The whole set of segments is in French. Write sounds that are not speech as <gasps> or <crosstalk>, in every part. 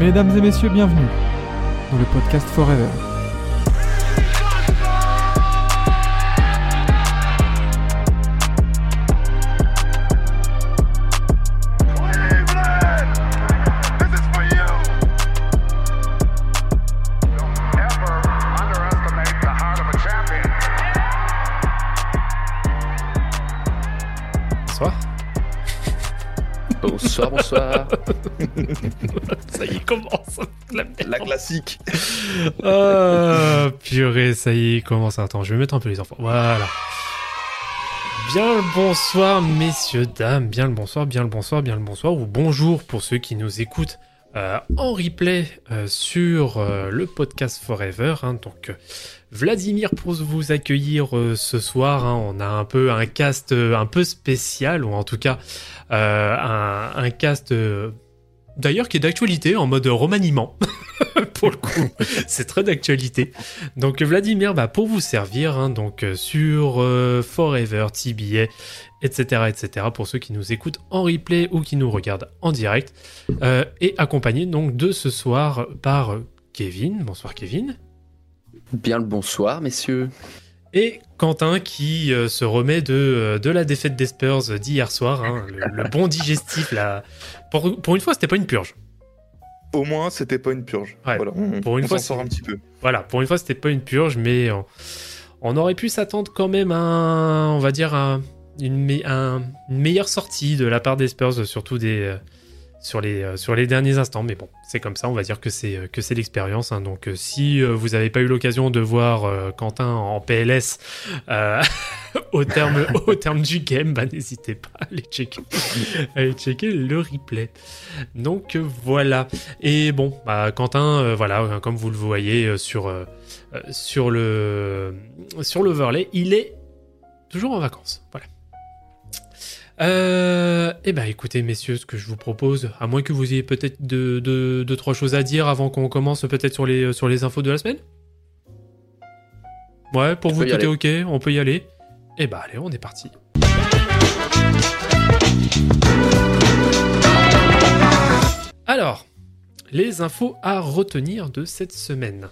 Mesdames et messieurs, bienvenue dans le podcast Forever. Cleveland! This <laughs> La La classique. Ah, purée, ça y est, commence. Attends, je vais mettre un peu les enfants. Voilà. Bien le bonsoir, messieurs, dames. Bien le bonsoir, bien le bonsoir, bien le bonsoir. Ou bonjour pour ceux qui nous écoutent euh, en replay euh, sur euh, le podcast Forever. hein. donc, Vladimir pour vous accueillir ce soir. hein. on a un peu un cast un peu spécial, ou en tout cas un, un cast d'ailleurs qui est d'actualité en mode remaniement. <laughs> pour le coup, <laughs> c'est très d'actualité. Donc Vladimir, bah, pour vous servir, hein, donc euh, sur euh, Forever, TBA, etc., etc., pour ceux qui nous écoutent en replay ou qui nous regardent en direct, euh, et accompagné donc de ce soir par Kevin. Bonsoir Kevin. Bien le bonsoir, messieurs. Et Quentin qui euh, se remet de, euh, de la défaite des Spurs d'hier soir, hein, le, le bon digestif là. Pour, pour une fois, c'était pas une purge. Au moins, c'était pas une purge. Ouais, Voilà, on, pour une on fois, sort un petit peu. Voilà, pour une fois, c'était pas une purge, mais on, on aurait pu s'attendre quand même à, un- on va dire, un- une, me- un- une meilleure sortie de la part des Spurs, surtout des, euh, sur, les, euh, sur les derniers instants. Mais bon, c'est comme ça, on va dire que c'est euh, que c'est l'expérience. hein. Donc, euh, si vous n'avez pas eu l'occasion de voir euh, Quentin en PLS euh, <laughs> au, terme, <laughs> au terme du game, bah, n'hésitez pas à aller checker, <laughs> à aller checker le replay. Donc voilà. Et bon, bah, Quentin, euh, voilà, comme vous le voyez sur, sur le sur l'overlay, il est toujours en vacances. Voilà. Euh, eh ben écoutez messieurs, ce que je vous propose, à moins que vous ayez peut-être deux, deux, deux, trois choses à dire avant qu'on commence peut-être sur les, sur les infos de la semaine Ouais, pour vous tout est ok, on peut y aller Eh ben allez, on est parti. Alors, les infos à retenir de cette semaine.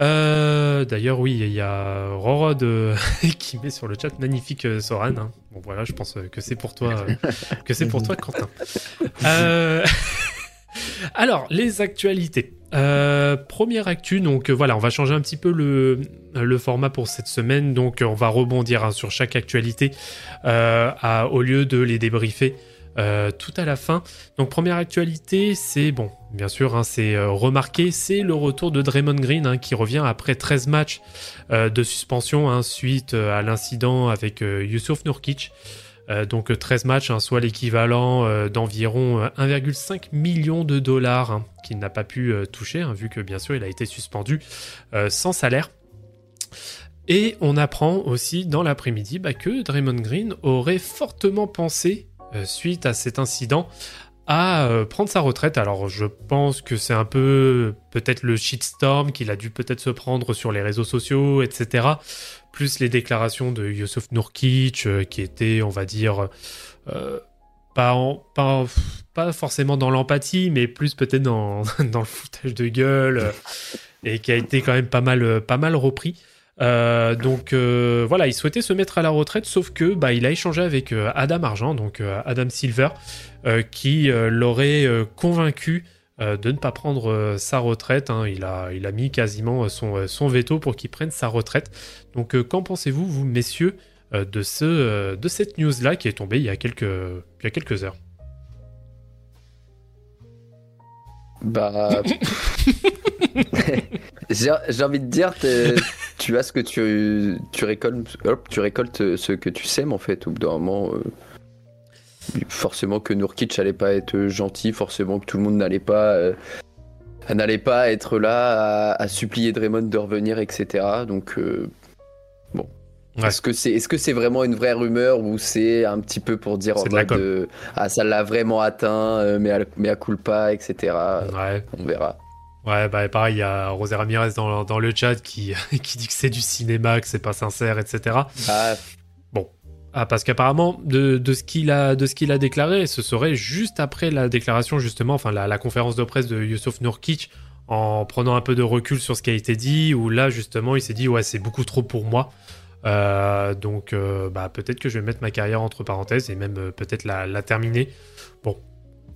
Euh, D'ailleurs, oui, il y a Rorod euh, <laughs> qui met sur le chat magnifique euh, Soran. hein. Bon, voilà, je pense euh, que c'est pour toi, que c'est pour toi, Quentin. <laughs> <laughs> Alors, les actualités. Première actu, donc voilà, on va changer un petit peu le, le format pour cette semaine. Donc, on va rebondir hein, sur chaque actualité à- au lieu de les débriefer tout à la fin. Donc première actualité, c'est bon, bien sûr, hein, c'est euh, remarqué, c'est le retour de Draymond Green hein, qui revient après 13 matchs euh, de suspension hein, suite euh, à l'incident avec Yusuf Nurkic. Donc euh, 13 matchs, soit l'équivalent d'environ euh, 1,5 million de dollars qu'il n'a pas pu toucher, vu que bien sûr il a été suspendu sans salaire. Et on apprend aussi dans l'après-midi bah, que Draymond Green aurait fortement pensé suite à cet incident à euh, prendre sa retraite. Alors je pense que c'est un peu peut-être le shitstorm qu'il a dû peut-être se prendre sur les réseaux sociaux, etc. Plus les déclarations de Yusuf Nurkic euh, qui étaient, on va dire, euh, pas, pas, forcément dans l'empathie, mais plus peut-être dans, <laughs> le foutage de gueule et qui a été quand même pas mal repris. Euh, donc euh, voilà, il souhaitait se mettre à la retraite, sauf que bah, il a échangé avec euh, Adam Argent, donc euh, Adam Silver, euh, qui euh, l'aurait euh, convaincu euh, de ne pas prendre euh, sa retraite. hein. Il, a, il a mis quasiment son, son veto pour qu'il prenne sa retraite. Donc euh, qu'en pensez-vous, vous messieurs, euh, de, ce, euh, de cette news-là qui est tombée il y a quelques, il y a quelques heures? Bah. <laughs> <laughs> j'ai envie de dire, <laughs> tu as ce que tu, tu récoltes, hop, tu récoltes ce que tu sèmes en fait. Au bout d'un moment, euh, forcément que Nurkic allait pas être gentil, forcément que tout le monde n'allait pas, euh, n'allait pas être là à, à supplier Draymond de revenir, etc. Donc, euh, bon. Ouais. Est-ce que c'est est -ce c'est vraiment une vraie rumeur ou c'est un petit peu pour dire en de ah ça l'a vraiment atteint, mais à, mais à culpa, etc. Ouais, On verra. Ouais bah, pareil, il y a Rosé Ramirez dans, dans le chat qui, <laughs> qui dit que c'est du cinéma, que c'est pas sincère, etc. Ah, Ah, parce qu'apparemment, de, de ce qu'il a, de ce qu'il a déclaré, ce serait juste après la déclaration, justement, enfin, la, la conférence de presse de Yusuf Nurkic, en prenant un peu de recul sur ce qui a été dit, où là, justement, il s'est dit, ouais, c'est beaucoup trop pour moi. Euh, donc, euh, bah, peut-être que je vais mettre ma carrière entre parenthèses et même euh, peut-être la, la terminer. Bon,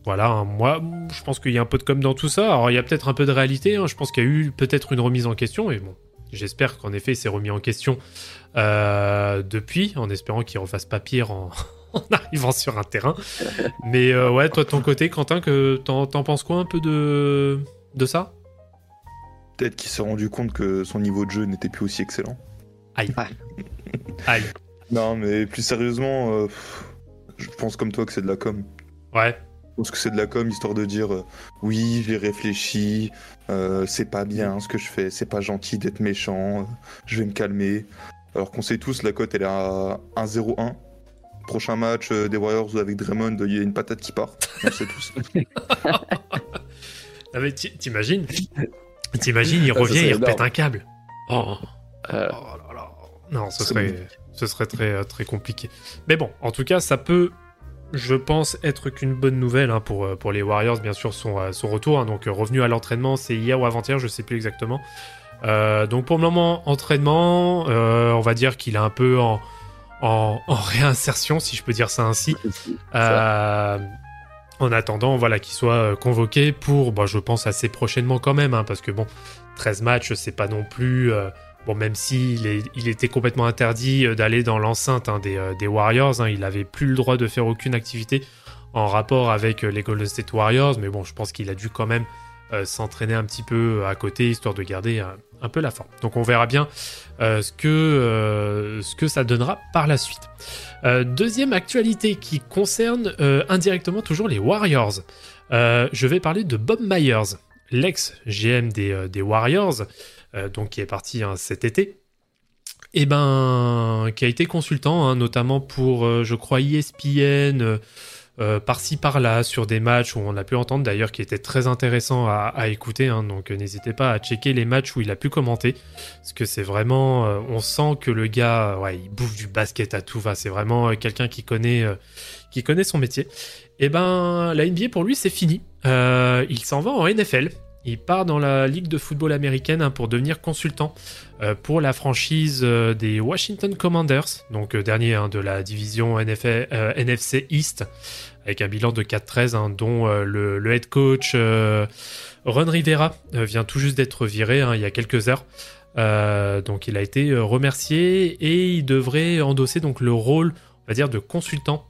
voilà, hein, moi, je pense qu'il y a un peu de com dans tout ça. Alors, il y a peut-être un peu de réalité. hein, je pense qu'il y a eu peut-être une remise en question. Et bon, j'espère qu'en effet, il s'est remis en question euh, depuis, en espérant qu'il refasse pas pire en, <laughs> en arrivant sur un terrain. Mais euh, ouais, toi, de ton côté, Quentin, que t'en, t'en penses quoi un peu de, de ça? Peut-être qu'il s'est rendu compte que son niveau de jeu n'était plus aussi excellent. Aïe. Ouais. <laughs> Aïe. Non, mais plus sérieusement, euh, je pense comme toi que c'est de la com. Ouais. Je pense que c'est de la com histoire de dire euh, oui, j'ai réfléchi, euh, c'est pas bien ce que je fais, c'est pas gentil d'être méchant, euh, je vais me calmer. Alors qu'on sait tous, la cote elle est à 1-0-1. Prochain match euh, des Warriors avec Draymond, il y a une patate qui part. On sait tous. <laughs> Ah, mais ti- t'imagines? T'imagines, il Ah, revient, il repète un câble. Oh. Euh, Oh là là. Non, ce serait, ce serait très, très compliqué. Mais bon, en tout cas, ça peut, je pense, être qu'une bonne nouvelle hein, pour, euh, pour les Warriors, bien sûr, son, euh, son retour. hein. donc, euh, revenu à l'entraînement, c'est hier ou avant-hier, je sais plus exactement. Euh, donc, pour le moment, entraînement, euh, on va dire qu'il est un peu en, en, <laughs> en réinsertion, si je peux dire ça ainsi. Euh, en attendant, voilà, qu'il soit convoqué pour, bah, je pense, assez prochainement quand même, hein, parce que bon, 13 matchs, c'est pas non plus. Bon, même s'il il était complètement interdit euh, d'aller dans l'enceinte hein, des, euh, des Warriors, hein, il avait plus le droit de faire aucune activité en rapport avec euh, les Golden State Warriors, mais bon, je pense qu'il a dû quand même s'entraîner un petit peu à côté, histoire de garder un, peu la forme. Donc on verra bien ce, que, ça donnera par la suite. Deuxième actualité qui concerne indirectement toujours les Warriors. Je vais parler de Bob Myers, l'ex-GM des, Warriors, donc qui est parti hein, cet été. Et ben, qui a été consultant, hein, notamment pour, euh, je crois, ESPN, euh, euh, par-ci par-là, sur des matchs où on a pu entendre d'ailleurs qui était très intéressant à, écouter. hein, donc euh, n'hésitez pas à checker les matchs où il a pu commenter, parce que c'est vraiment, euh, on sent que le gars, euh, ouais, il bouffe du basket à tout va. C'est vraiment euh, quelqu'un qui connaît, euh, son métier. Et ben, la NBA pour lui, c'est fini. Euh, il s'en va en NFL. Il part dans la ligue de football américaine hein, pour devenir consultant euh, pour la franchise euh, des Washington Commanders, donc euh, dernier hein, de la division NFC East, avec un bilan de 4-13, hein, dont le, head coach Ron Rivera vient tout juste d'être viré il y a quelques heures. Donc il a été remercié et il devrait endosser donc le rôle, on dire, de consultant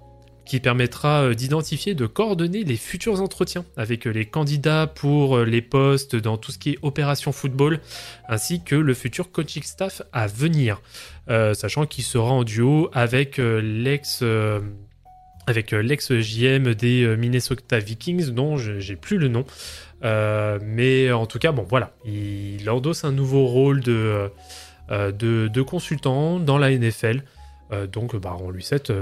qui permettra euh, d'identifier, de coordonner les futurs entretiens avec euh, les candidats pour euh, les postes dans tout ce qui est opération football, ainsi que le futur coaching staff à venir, sachant qu'il sera en duo avec euh, l'ex euh, avec euh, l'ex JM des Minnesota Vikings, dont je- j'ai plus le nom, mais en tout cas bon voilà, il endosse un nouveau rôle de consultant dans la NFL, donc bah on lui souhaite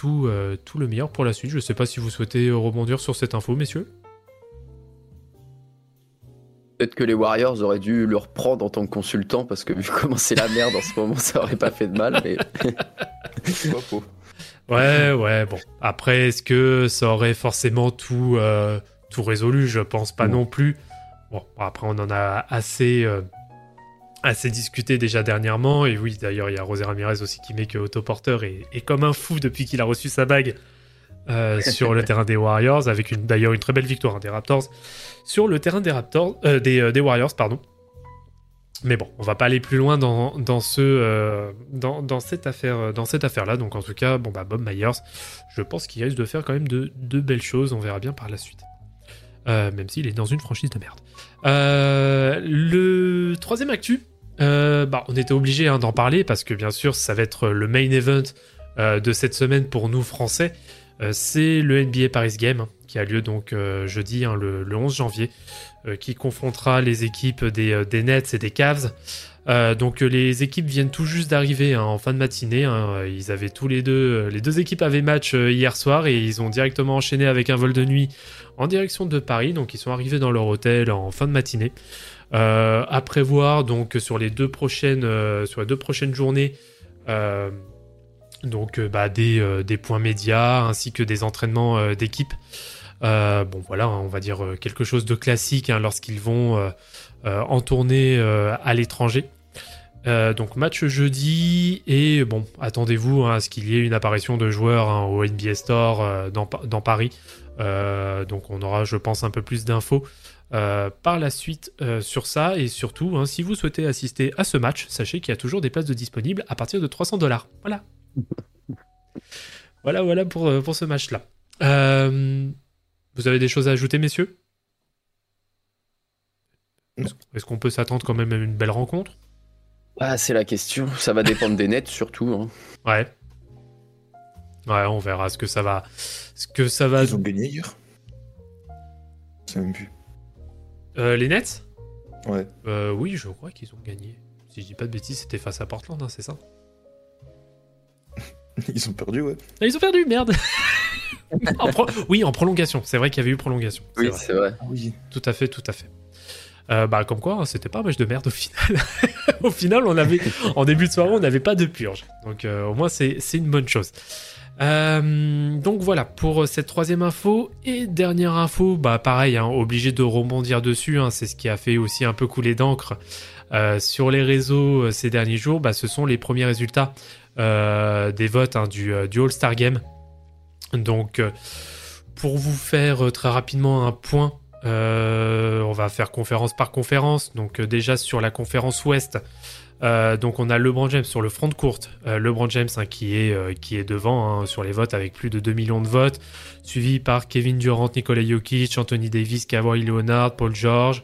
tout, euh, tout le meilleur pour la suite. Je sais pas si vous souhaitez rebondir sur cette info, messieurs. Peut-être que les Warriors auraient dû le reprendre en tant que consultant parce que vu <laughs> comment c'est la merde en ce moment, ça aurait pas fait de mal. Mais C'est pas faux. Ouais, ouais, bon. Après, est-ce que ça aurait forcément tout, euh, tout résolu? Je pense pas Non. non plus. Bon, après, on en a assez, euh, assez discuté déjà dernièrement. Et oui, d'ailleurs, il y a José Ramirez aussi qui met que Otto Porter est, est comme un fou depuis qu'il a reçu sa bague euh, <laughs> sur le terrain des Warriors, avec une, d'ailleurs une très belle victoire hein, des Raptors sur le terrain des Raptors, euh, des, euh, des Warriors, pardon. Mais bon, on va pas aller plus loin dans, dans ce, dans, dans cette affaire, dans cette affaire-là. Donc en tout cas, bon bah Bob Myers, je pense qu'il risque de faire quand même de, de belles choses. On verra bien par la suite. Euh, même s'il est dans une franchise de merde. Euh, le troisième actu, euh, bah, on était obligé hein, d'en parler parce que bien sûr, ça va être le main event de cette semaine pour nous Français. C'est le NBA Paris Game hein, qui a lieu donc jeudi, hein, le, le 11 janvier, qui confrontera les équipes des Nets et des Cavs. Euh, donc euh, les équipes viennent tout juste d'arriver hein, en fin de matinée. hein. Ils avaient tous les deux, euh, les deux équipes avaient match euh, hier soir et ils ont directement enchaîné avec un vol de nuit en direction de Paris. Donc ils sont arrivés dans leur hôtel en fin de matinée. Euh, à prévoir donc sur les deux prochaines, euh, prochaines journées. euh, Donc euh, bah, des, euh, points médias ainsi que des entraînements euh, d'équipe. Euh, bon voilà, hein, on va dire euh, quelque chose de classique lorsqu'ils vont euh, euh, en tournée euh, à l'étranger. Euh, donc match jeudi et bon attendez-vous hein, à ce qu'il y ait une apparition de joueurs hein, au NBA Store euh, dans, Pa- dans Paris. Euh, donc on aura je pense un peu plus d'infos euh, par la suite euh, sur ça et surtout hein, si vous souhaitez assister à ce match sachez qu'il y a toujours des places disponibles à partir de 300 dollars. Voilà. voilà voilà pour, euh, ce match là. vous avez des choses à ajouter messieurs? Est-ce qu'on peut s'attendre quand même à une belle rencontre? Ah, c'est la question. Ça va dépendre des nets surtout. hein. Ouais. Ouais, on verra ce que ça va. Ce que ça va. Ils ont gagné hier? C'est même plus. Euh, les Nets? Ouais. Euh, Oui, je crois qu'ils ont gagné. Si je dis pas de bêtises, c'était face à Portland, hein, c'est ça? <laughs> Ils ont perdu, ouais. Ah, Ils ont perdu, merde <laughs> En pro- Oui, en prolongation. C'est vrai qu'il y avait eu prolongation. Oui, vrai. c'est vrai. Ah oui. Tout à fait, tout à fait. Euh, bah, comme quoi, c'était pas un match de merde au final. <laughs> au final, on avait, en début de soirée, on n'avait pas de purge. Donc, euh, au moins, c'est une bonne chose. Euh, donc voilà pour cette troisième info et dernière info, bah pareil, hein, obligé de rebondir dessus, hein, c'est ce qui a fait aussi un peu couler d'encre sur les réseaux ces derniers jours. Bah, ce sont les premiers résultats des votes hein, du, du All-Star Game. Donc pour vous faire très rapidement un point, on va faire conférence par conférence. Donc euh, déjà sur la conférence Ouest, euh, donc on a LeBron James sur le front de courte. Euh, LeBron James hein, qui, est, euh, devant hein, sur les votes avec plus de 2 millions de votes, suivi par Kevin Durant, Nikola Jokic, Anthony Davis, Kawhi Leonard, Paul George,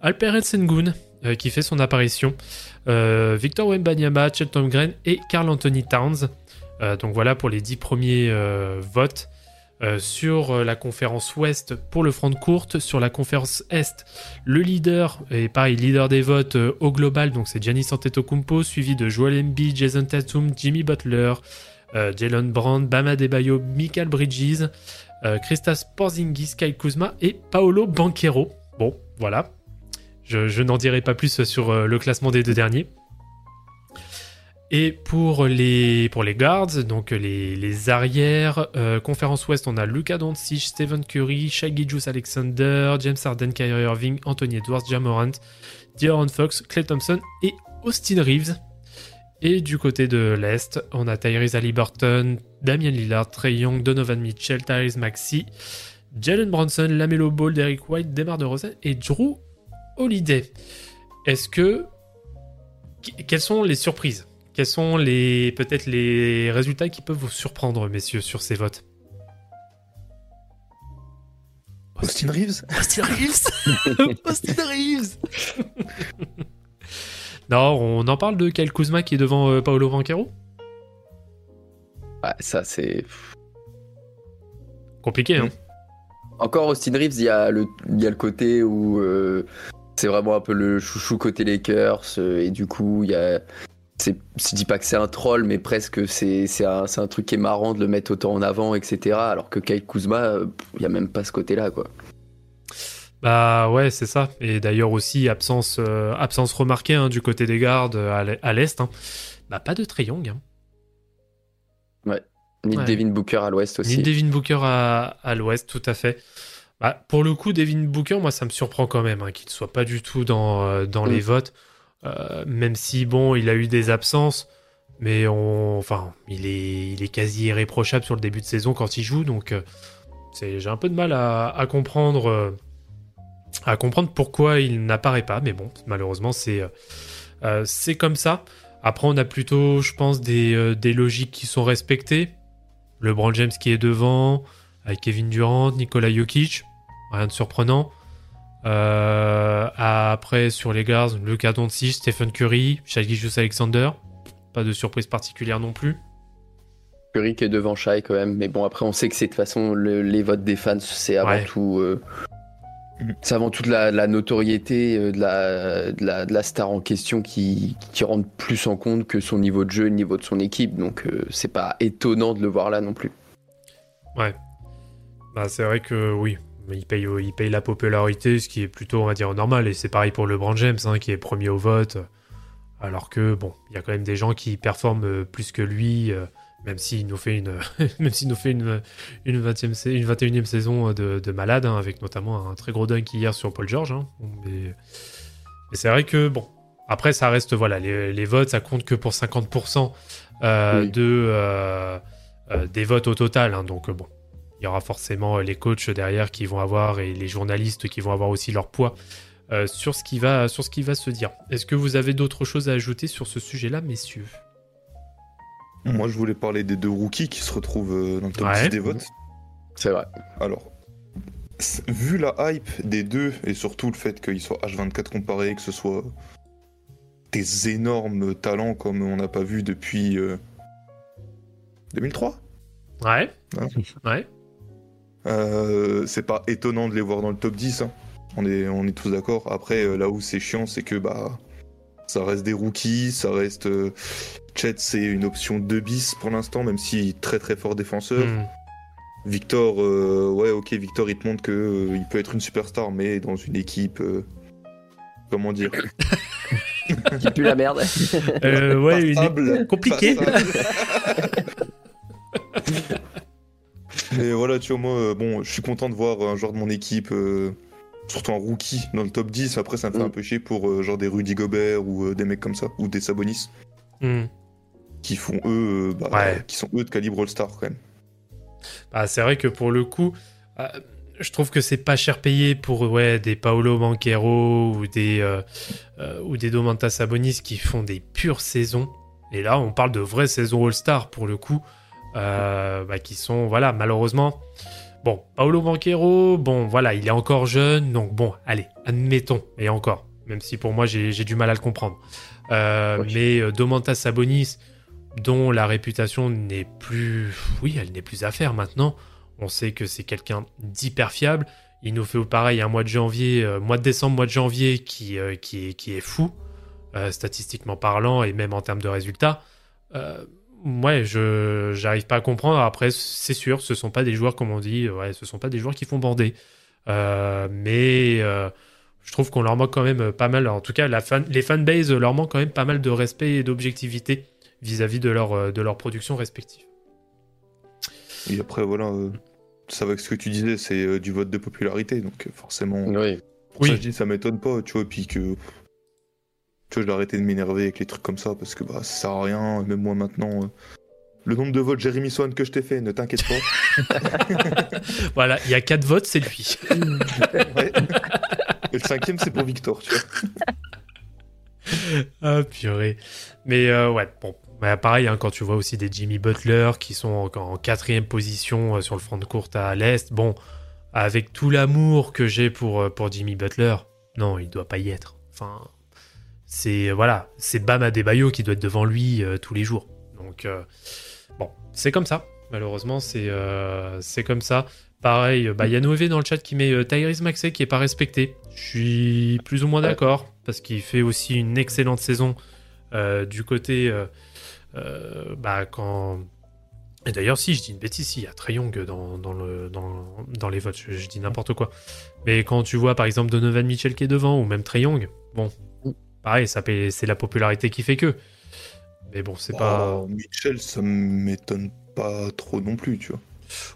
Alperen Sengun euh, qui fait son apparition, euh, Victor Wembanyama, Chet Holmgren et Carl Anthony Towns. Euh, donc voilà pour les 10 premiers euh, votes. Euh, sur euh, la conférence Ouest pour le front de courte, sur la conférence Est, le leader, et pareil, leader des votes euh, au global, donc c'est Giannis Antetokounmpo, suivi de Joel Embiid, Jason Tatum, Jimmy Butler, Jalen Brown, Bam Adebayo, Michael Bridges, Christas Porzingis, Kyle Kuzma et Paolo Banquero. Bon, voilà. Je, n'en dirai pas plus sur le classement des deux derniers. Et pour les, pour guards, donc les, les arrières, euh, conférence Ouest, on a Luka Doncic, Stephen Curry, Shai Gilgeous Alexander, James Harden, Kyrie Irving, Anthony Edwards, Jamorant, De'Aaron Fox, Clay Thompson et Austin Reeves. Et du côté de l'Est, on a Tyrese Halliburton, Damian Lillard, Trey Young, Donovan Mitchell, Tyrese Maxey, Jalen Bronson, Lamelo Ball, Derrick White, Demar DeRozan et Drew Holiday. Est-ce que... qu- Quelles sont les surprises? Quels sont les peut-être les résultats qui peuvent vous surprendre, messieurs, sur ces votes Austin Reeves <laughs> Austin Reeves <laughs> Austin Reeves <laughs> Non, on en parle de Kyle Kuzma qui est devant euh, Paolo Banquero Ouais, ça, c'est. Compliqué, hein Encore Austin Reeves, il y, a le- il y a le côté où euh, c'est vraiment un peu le chouchou côté Lakers. euh, et du coup, il y a. c'est- Je dis pas que c'est un troll, mais presque c'est c'est un, c'est un truc qui est marrant de le mettre autant en avant, etc. Alors que Kyle Kuzma, euh, il y a même pas ce côté-là, quoi. Bah ouais, c'est ça. Et d'ailleurs aussi, absence, euh, absence remarquée hein, du côté des gardes euh, à l'e- à l'Est. hein. Bah pas de Trey Young. hein. Ni Ouais. Devin Booker à l'ouest aussi. Ni Devin Booker à, à l'Ouest, tout à fait. Bah, pour le coup, Devin Booker, moi, ça me surprend quand même hein, qu'il ne soit pas du tout dans, euh, dans Mm. les votes. Euh, même si, bon, il a eu des absences, mais on, enfin, il est, quasi irréprochable sur le début de saison quand il joue. Donc, euh, j'ai un peu de mal à, comprendre, euh, à comprendre pourquoi il n'apparaît pas. Mais bon, malheureusement, c'est, comme ça. Après, on a plutôt, je pense, des, des logiques qui sont respectées. LeBron James qui est devant, avec Kevin Durant, Nikola Jokic, rien de surprenant. Euh, après, sur les guards, Luka Doncic, Stephen Curry, Gilgeous Alexander. Pas de surprise particulière non plus. Curry qui est devant Shai quand même. Mais bon, après, on sait que c'est de toute façon le- les votes des fans, c'est avant Ouais. tout. euh, c'est avant tout de la, notoriété euh, de la, de, la, de la star en question qui, qui rentre plus en compte que son niveau de jeu le niveau de son équipe. Donc, euh, c'est pas étonnant de le voir là non plus. Bah, c'est vrai que oui, il paye, il paye la popularité, ce qui est plutôt, on va dire, normal. Et c'est pareil pour LeBron James, hein, qui est premier au vote. Alors que, bon, il y a quand même des gens qui performent euh, plus que lui, euh, même s'il nous fait une, <laughs> même s'il nous fait une, une, 20e, sa- une 21e saison de, de malade, hein, avec notamment un très gros dunk hier sur Paul George. hein. Mais mais c'est vrai que, bon, après, ça reste, voilà, les, les votes, ça compte que pour 50% euh, Oui. de, euh, euh, des votes au total. donc, euh, bon, il y aura forcément euh, les coachs derrière qui vont avoir et les journalistes qui vont avoir aussi leur poids euh, sur, ce qui va, sur ce qui va se dire. Est-ce que vous avez d'autres choses à ajouter sur ce sujet-là, messieurs? Moi, je voulais parler des deux rookies qui se retrouvent euh, dans le top Ouais. 10 des votes. C'est vrai. Alors, vu la hype des deux, et surtout le fait qu'ils soient H24 comparés, que ce soit des énormes talents comme on n'a pas vu depuis euh, 2003, Ouais. Ouais. Ouais. Euh, c'est pas étonnant de les voir dans le top 10. hein. On, est, on est tous d'accord. Après, euh, là où c'est chiant, c'est que bah, ça reste des rookies, ça reste. euh, Chet, c'est une option 2 bis pour l'instant, même si très très fort défenseur. Hmm. Victor, euh, ouais, ok, Victor, il te montre que euh, il peut être une superstar, mais dans une équipe, euh, comment dire, Qui pue la merde. Euh, ouais, une- compliqué. <laughs> mais voilà, tu vois, moi, euh, bon, je suis content de voir un joueur de mon équipe, euh, surtout un rookie dans le top 10. Après, ça me fait Mm. un peu chier pour euh, genre des Rudy Gobert ou euh, des mecs comme ça, ou des Sabonis, Hmm. qui font eux, bah, Ouais. qui sont eux de calibre All-Star quand même. Bah, c'est vrai que pour le coup, je trouve que c'est pas cher payé pour ouais, des Paolo Banquero ou des, ou des Domantas Sabonis qui font des pures saisons. Et là, on parle de vraies saisons All-Star pour le coup, bah, qui sont, voilà, malheureusement. Bon, Paolo Banquero, bon, voilà, il est encore jeune, donc bon, allez, admettons, et encore, même si pour moi j'ai du mal à le comprendre. Euh. Mais euh, Domantas Sabonis, dont la réputation n'est plus, oui, elle n'est plus à faire maintenant. On sait que c'est quelqu'un d'hyper fiable. Il nous fait pareil un mois de janvier, euh, mois de décembre, mois de janvier qui, euh, qui, est, qui est fou, euh, statistiquement parlant et même en termes de résultats. Euh, ouais, je j'arrive pas à comprendre. Après, c'est sûr, ce sont pas des joueurs, comme on dit, ouais, ce sont pas des joueurs qui font bander. Euh, mais euh, je trouve qu'on leur manque quand même pas mal. En tout cas, la fan, les fanbases leur manquent quand même pas mal de respect et d'objectivité vis-à-vis de leur, euh, de leur production respective. Et après, voilà, euh, ça va avec ce que tu disais, c'est euh, du vote de popularité, donc euh, forcément. Oui. Pour Oui. ça, je dis, ça m'étonne pas, tu vois, puis que. Tu vois, je vais arrêter de m'énerver avec les trucs comme ça, parce que bah, ça sert à rien, même moi maintenant. euh, Le nombre de votes Jérémy Swan que je t'ai fait, ne t'inquiète pas. <laughs> Voilà, il y a quatre votes, c'est lui. <laughs> Ouais. Et le cinquième, c'est pour Victor, tu vois. <laughs> Ah purée. Mais euh, ouais, bon. Bah, pareil, hein, quand tu vois aussi des Jimmy Butler qui sont en, en quatrième position euh, sur le front de courte à l'Est, bon, avec tout l'amour que j'ai pour, pour Jimmy Butler, non, il doit pas y être. Enfin, c'est voilà, c'est Bam Adebayo qui doit être devant lui euh, tous les jours. Donc, euh, bon, c'est comme ça. Malheureusement, c'est euh, c'est comme ça. Pareil, bah, il y a Noévé dans le chat qui met euh, Tyrese Maxey qui est pas respecté. Je suis plus ou moins d'accord parce qu'il fait aussi une excellente saison euh, du côté. euh, euh, bah, quand. Et d'ailleurs, si je dis une bêtise, si, il y a Trey Young dans, dans, le, dans, dans les votes, je, je dis n'importe quoi. Mais quand tu vois par exemple Donovan Mitchell qui est devant, ou même Trey Young, bon, pareil, ça paye- c'est la popularité qui fait que. Mais bon, c'est pas. Oh, Mitchell, ça m'étonne pas trop non plus, tu vois.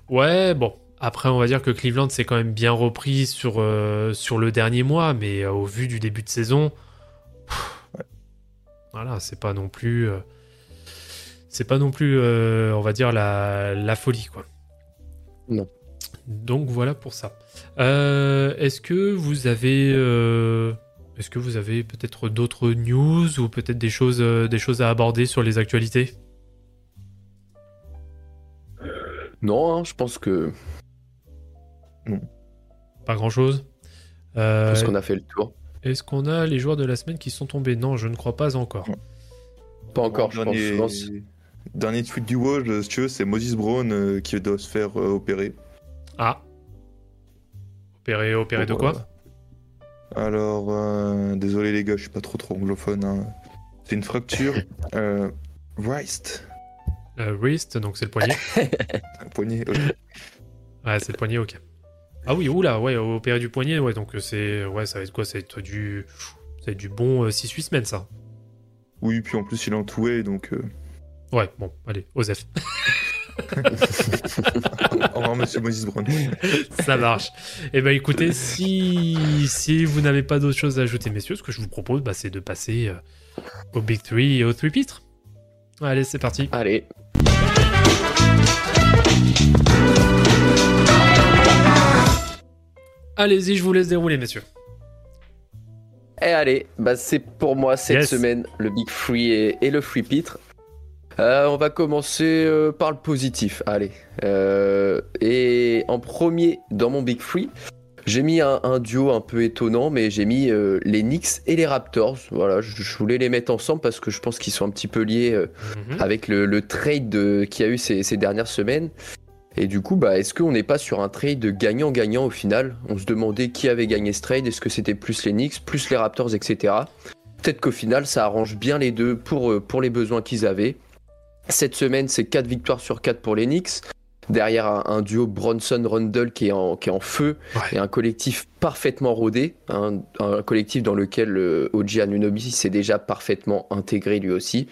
Ouais, bon. Après, on va dire que Cleveland s'est quand même bien repris sur, euh, sur le dernier mois, mais euh, au vu du début de saison, pff, voilà, c'est pas non plus, euh, c'est pas non plus, euh, on va dire la, la folie, quoi. Non. Donc voilà pour ça. Euh, est-ce que vous avez, euh, est-ce que vous avez peut-être d'autres news ou peut-être des choses, euh, des choses à aborder sur les actualités? Non, hein, je pense que Pas grand-chose? Euh, parce qu'on a fait le tour. Est-ce qu'on a les joueurs de la semaine qui sont tombés? Non, je ne crois pas encore. Pas encore, je pense. dernier... je pense. Dernier tweet du euh, si tu veux, c'est Moses Brown euh, qui doit se faire euh, opérer. Ah. Opéré, opéré de quoi? Alors, euh, désolé les gars, je suis pas trop trop anglophone. hein. C'est une fracture. <laughs> euh, wrist. Euh, Wrist, donc c'est le poignet. <laughs> Un poignet. ok. ouais, c'est le poignet, ok. Ah oui, oula, ouais, opéré du poignet, ouais, donc euh, c'est. Ouais, ça va être quoi Ça va être du. Ça va être du bon 6-8 semaines, ça. Oui, puis en plus il est entouré, donc euh, Ouais, bon, allez, Osef. <laughs> Au revoir, monsieur Moses Brown. Ça marche. Eh ben écoutez, si, si vous n'avez pas d'autre chose à ajouter, messieurs, ce que je vous propose, bah, c'est de passer euh, au Big 3 et au 3 pitres. Allez, c'est parti. Allez. Allez-y, je vous laisse dérouler, messieurs. Et allez, bah c'est pour moi cette Yes. semaine le Big Free et, et le Free Pitre. Euh, on va commencer euh, par le positif. Allez. Euh, et en premier dans mon Big Free, j'ai mis un, un duo un peu étonnant, mais j'ai mis les Knicks et les Raptors. Voilà, je, je voulais les mettre ensemble parce que je pense qu'ils sont un petit peu liés Mhm. avec le, le trade de- qu'il y a eu ces, ces dernières semaines. Et du coup, bah, est-ce qu'on n'est pas sur un trade gagnant-gagnant au final? On se demandait qui avait gagné ce trade, est-ce que c'était plus les Knicks, plus les Raptors, etc. Peut-être qu'au final, ça arrange bien les deux pour, pour les besoins qu'ils avaient. Cette semaine, c'est 4 victoires sur 4 pour les Knicks. Derrière un, un duo Bronson-Rundle qui, est en- qui est en feu Ouais. et un collectif parfaitement rodé. Un, un collectif dans lequel euh, Oji Anunoby s'est déjà parfaitement intégré lui aussi.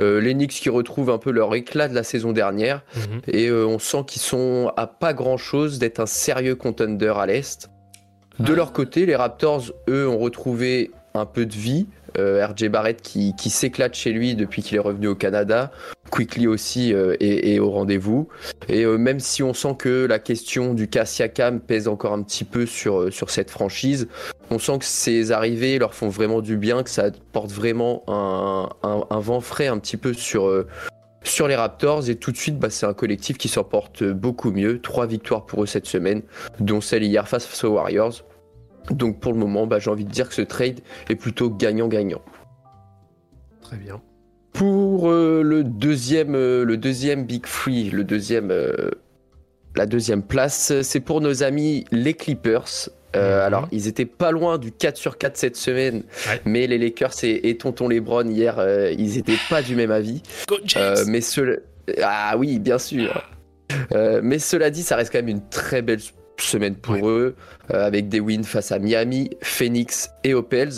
Euh, les Knicks qui retrouvent un peu leur éclat de la saison dernière Mhm. et euh, on sent qu'ils sont à pas grand chose d'être un sérieux contender à l'Est. De Ah. leur côté, les Raptors, eux, ont retrouvé un peu de vie. Euh, RJ Barrett qui, qui s'éclate chez lui depuis qu'il est revenu au Canada. Quickly aussi euh, est, est au rendez-vous. Et euh, même si on sent que la question du cas Siakam pèse encore un petit peu sur, euh, sur cette franchise, on sent que ces arrivées leur font vraiment du bien, que ça porte vraiment un, un- vent frais un petit peu sur, euh, sur les Raptors. Et tout de suite, bah, c'est un collectif qui s'en porte beaucoup mieux. Trois victoires pour eux cette semaine, dont celle hier face aux Warriors. Donc pour le moment, bah, j'ai envie de dire que ce trade est plutôt gagnant-gagnant. Très bien. Pour euh, le deuxième, euh, le deuxième Big Free, le deuxième, euh, la deuxième place, c'est pour nos amis les Clippers. Mhm. Alors, ils étaient pas loin du 4 sur 4 cette semaine, Ouais. mais les Lakers et, et Tonton Lebron hier, ils étaient pas du même avis. Go mais ce... Ah oui, bien sûr. Mais cela dit, ça reste quand même une très belle semaine pour Ouais. eux, avec des wins face à Miami, Phoenix et aux Pels.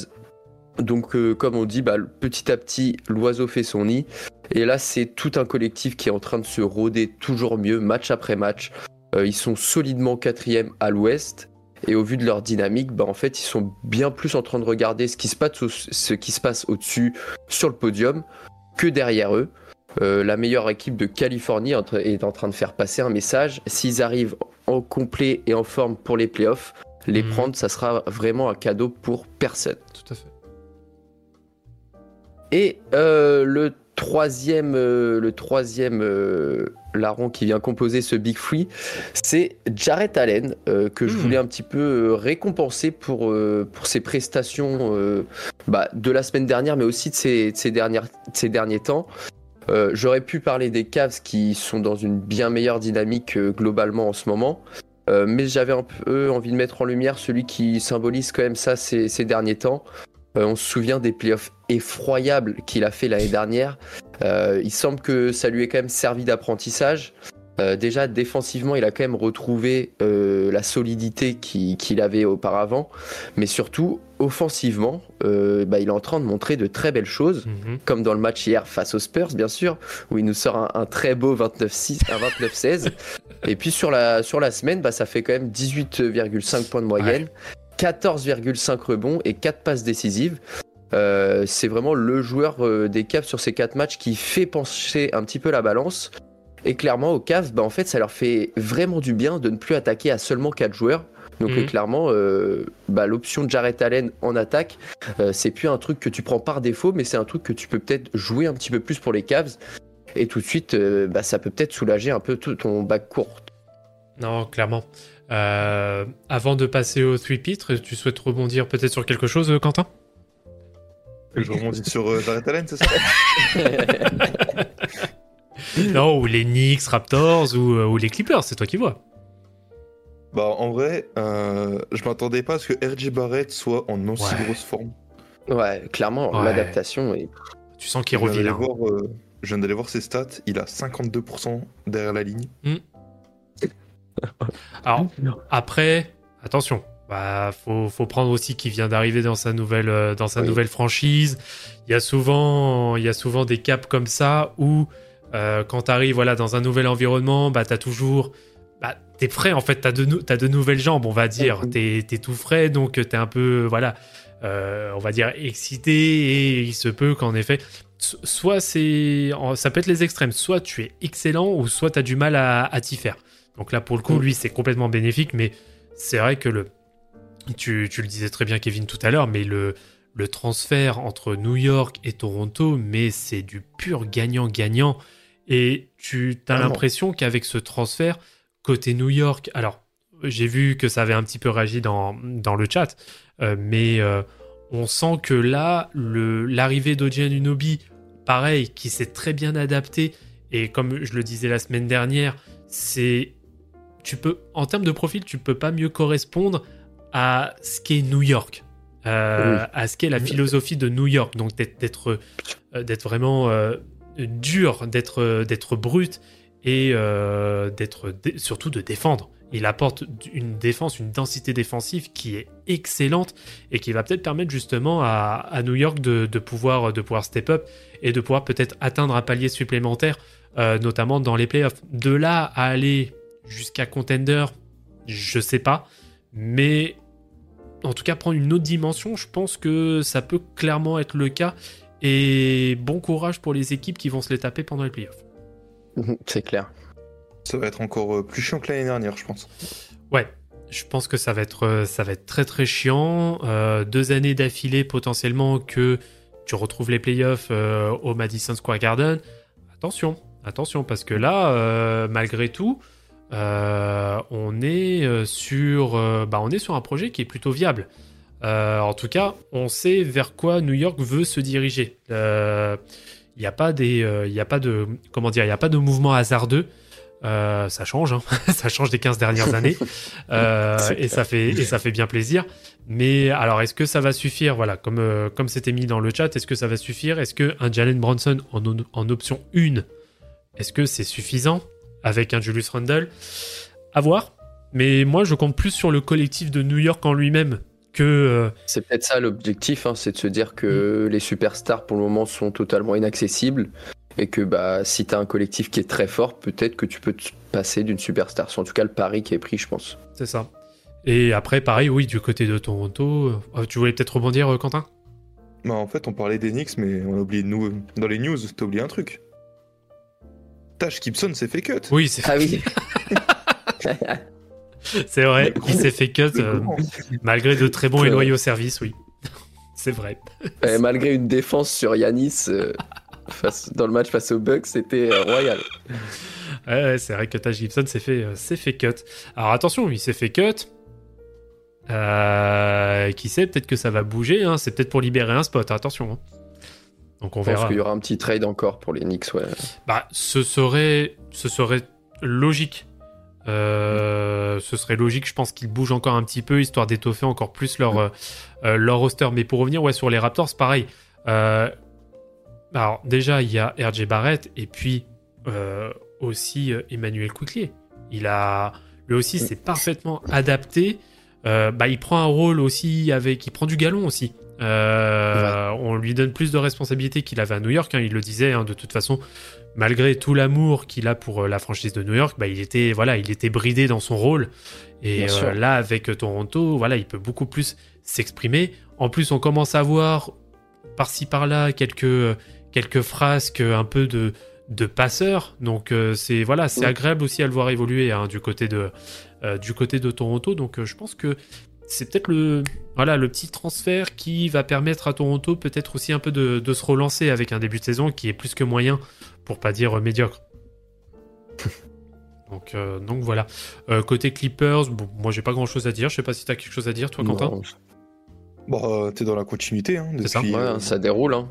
Donc, euh, comme on dit, bah, petit à petit, l'oiseau fait son nid. Et là, c'est tout un collectif qui est en train de se rôder toujours mieux, match après match. Euh, ils sont solidement quatrième à l'ouest. Et au vu de leur dynamique, bah, en fait, ils sont bien plus en train de regarder ce qui se passe, au- ce qui se passe au-dessus sur le podium que derrière eux. Euh, la meilleure équipe de Californie est en train- est en train de faire passer un message. S'ils arrivent en complet et en forme pour les playoffs, les Mhm. prendre, ça sera vraiment un cadeau pour personne. Et euh, le troisième, euh, le troisième euh, larron qui vient composer ce Big Free, c'est Jarrett Allen, euh, que je Hmm. voulais un petit peu récompenser pour, euh, pour ses prestations euh, bah, de la semaine dernière, mais aussi de ces, de ces, dernières, de ces derniers temps. Euh, J'aurais pu parler des Cavs qui sont dans une bien meilleure dynamique euh, globalement en ce moment. Euh, mais j'avais un peu envie de mettre en lumière celui qui symbolise quand même ça ces, ces derniers temps. Euh, on se souvient des playoffs effroyables qu'il a fait l'année dernière. Euh, il semble que ça lui ait quand même servi d'apprentissage. Euh, déjà, défensivement, il a quand même retrouvé euh, la solidité qui- qu'il avait auparavant. Mais surtout, offensivement, euh, bah, il est en train de montrer de très belles choses Mhm. comme dans le match hier face aux Spurs, bien sûr, où il nous sort un, un très beau 29-6, un 29-16. <laughs> Et puis sur la, sur la semaine, bah, ça fait quand même 18,5 points de moyenne, 14,5 rebonds et 4 passes décisives. Euh, c'est vraiment le joueur euh, des Cavs sur ces 4 matchs qui fait pencher un petit peu la balance. Et clairement, aux Cavs, bah, en fait, ça leur fait vraiment du bien de ne plus attaquer à seulement 4 joueurs. Donc Mhm. clairement, euh, bah, l'option de Jarrett Allen en attaque, c'est plus un truc que tu prends par défaut, mais c'est un truc que tu peux peut-être jouer un petit peu plus pour les Cavs. Et tout de suite, bah, ça peut peut-être soulager un peu tout ton bac court. Non, clairement. Euh, avant de passer au 3 pitres, tu souhaites rebondir peut-être sur quelque chose, euh, Quentin? Que je rebondis sur euh, Jarrett Allen, c'est ça? <laughs> Non, ou les Knicks, Raptors ou, euh, ou les Clippers, c'est toi qui vois. Bah, en vrai, euh, je m'attendais pas à ce que RJ Barrett soit en aussi Ouais. grosse forme. ouais, clairement, Ouais. l'adaptation est Tu sens qu'il Je viens revit d'aller là. hein. voir, euh, je viens d'aller voir ses stats. Il a 52% derrière la ligne. <laughs> Alors, après, attention. Bah, faut, faut prendre aussi qu'il vient d'arriver dans sa nouvelle euh, dans sa Oui. nouvelle franchise. Il y a souvent il y a souvent des caps comme ça où Euh, quand tu arrives voilà, dans un nouvel environnement, bah, tu as toujours. Bah, t'es frais en fait, tu as, de nouvelles jambes, on va dire. T'es es tout frais, donc t'es un peu, voilà, euh, on va dire excité et il se peut qu'en effet. so- Soit c'est. Ça peut être les extrêmes. Soit tu es excellent ou soit tu as du mal à, à t'y faire. Donc là, pour le coup, Mhm. lui, c'est complètement bénéfique, mais c'est vrai que le. Tu, tu le disais très bien, Kevin, tout à l'heure, mais le, le transfert entre New York et Toronto, mais c'est du pur gagnant-gagnant. Et tu as l'impression qu'avec ce transfert, côté New York, alors j'ai vu que ça avait un petit peu réagi dans, dans le chat, euh, mais euh, on sent que là, l'arrivée d'Oji Anunoby, pareil, qui s'est très bien adapté, et comme je le disais la semaine dernière, c'est. Tu peux, en termes de profil, tu peux pas mieux correspondre à ce qu'est New York, euh, Oui. à ce qu'est la philosophie de New York. Donc d'être d'être euh, vraiment euh, dur, d'être d'être brut et euh, d'être surtout de défendre. Il apporte une défense, une densité défensive qui est excellente et qui va peut-être permettre justement à, à New York de, de pouvoir de pouvoir step up et de pouvoir peut-être atteindre un palier supplémentaire, notamment dans les playoffs. De là à aller jusqu'à contender, je sais pas, mais en tout cas prendre une autre dimension, je pense que ça peut clairement être le cas. Et bon courage pour les équipes qui vont se les taper pendant les playoffs. <laughs> C'est clair. Ça va être encore euh, plus chiant que l'année dernière, je pense. Ouais, je pense que ça va être, euh, ça va être très très chiant. Euh, deux années d'affilée potentiellement que tu retrouves les playoffs euh, au Madison Square Garden. Attention, attention, parce que là, euh, malgré tout, euh, on, est euh, sur, euh, bah, on est sur un projet qui est plutôt viable. Euh, en tout cas, on sait vers quoi New York veut se diriger. Euh, Il n'y a pas des, euh, il y a pas de, comment dire, il y a pas de mouvement hasardeux. Euh, ça change, hein. <laughs> ça change des 15 dernières années, <laughs> Euh, et ça fait et ça fait bien plaisir. Mais alors, est-ce que ça va suffire? Voilà, comme euh, comme c'était mis dans le chat, est-ce que ça va suffire? Est-ce que un Jalen Bronson en, en option 1, est-ce que c'est suffisant? Avec un Julius Randle À voir. Mais moi, je compte plus sur le collectif de New York en lui-même que euh, C'est peut-être ça l'objectif, hein, c'est de se dire que les superstars pour le moment sont totalement inaccessibles et que bah si t'as un collectif qui est très fort, peut-être que tu peux te passer d'une superstar. C'est en tout cas le pari qui est pris, je pense. c'est ça. Et après, pareil, oui, du côté de Toronto, euh, tu voulais peut-être rebondir, euh, Quentin? Bah, en fait, on parlait d'Enix, mais on a oublié de nous. Dans les news, t'as oublié un truc. Tash Gibson s'est fait cut. Oui, c'est Ah oui. <laughs> c'est vrai, il s'est fait cut euh, malgré de très bons et loyaux services, oui. <laughs> c'est vrai. Et malgré une défense sur Yanis euh, face, dans le match face aux Bucks, c'était euh, royal. Ouais, ouais, c'est vrai que Taj Gibson s'est fait, euh, s'est fait cut. Alors attention, il s'est fait cut. Euh, qui sait, peut-être que ça va bouger. hein. C'est peut-être pour libérer un spot. Attention. hein. Donc on Je pense verra. qu'il y aura un petit trade encore pour les Knicks, ouais. Bah, ce serait, ce serait logique. Euh, ce serait logique, je pense qu'ils bougent encore un petit peu, histoire d'étoffer encore plus leur, euh, euh, leur roster. Mais pour revenir ouais, sur les Raptors, pareil. Euh, alors, déjà, il y a RJ Barrett et puis euh, aussi euh, Emmanuel Quickly. Il a, lui aussi, s'est parfaitement adapté. Euh, bah, il prend un rôle aussi avec. Il prend du galon aussi. Euh, On lui donne plus de responsabilités qu'il avait à New York. hein, il le disait, hein, de toute façon, malgré tout l'amour qu'il a pour euh, la franchise de New York, bah, il était voilà, il était bridé dans son rôle. Et euh, là, avec Toronto, voilà, il peut beaucoup plus s'exprimer. En plus, on commence à voir par-ci par-là quelques quelques frasques un peu de de passeurs. Donc c'est voilà, c'est agréable aussi à le voir évoluer hein, du côté de du côté de Toronto. Donc je pense que c'est peut-être le voilà le petit transfert qui va permettre à Toronto peut-être aussi un peu de, de se relancer avec un début de saison qui est plus que moyen pour pas dire médiocre. <laughs> donc euh, donc voilà. Euh, côté Clippers, bon, moi j'ai pas grand chose à dire. Je sais pas si t'as quelque chose à dire toi Quentin. Non, Bah, euh, t'es dans la continuité. Hein, C'est ça. depuis, ouais, euh, ça déroule. Hein.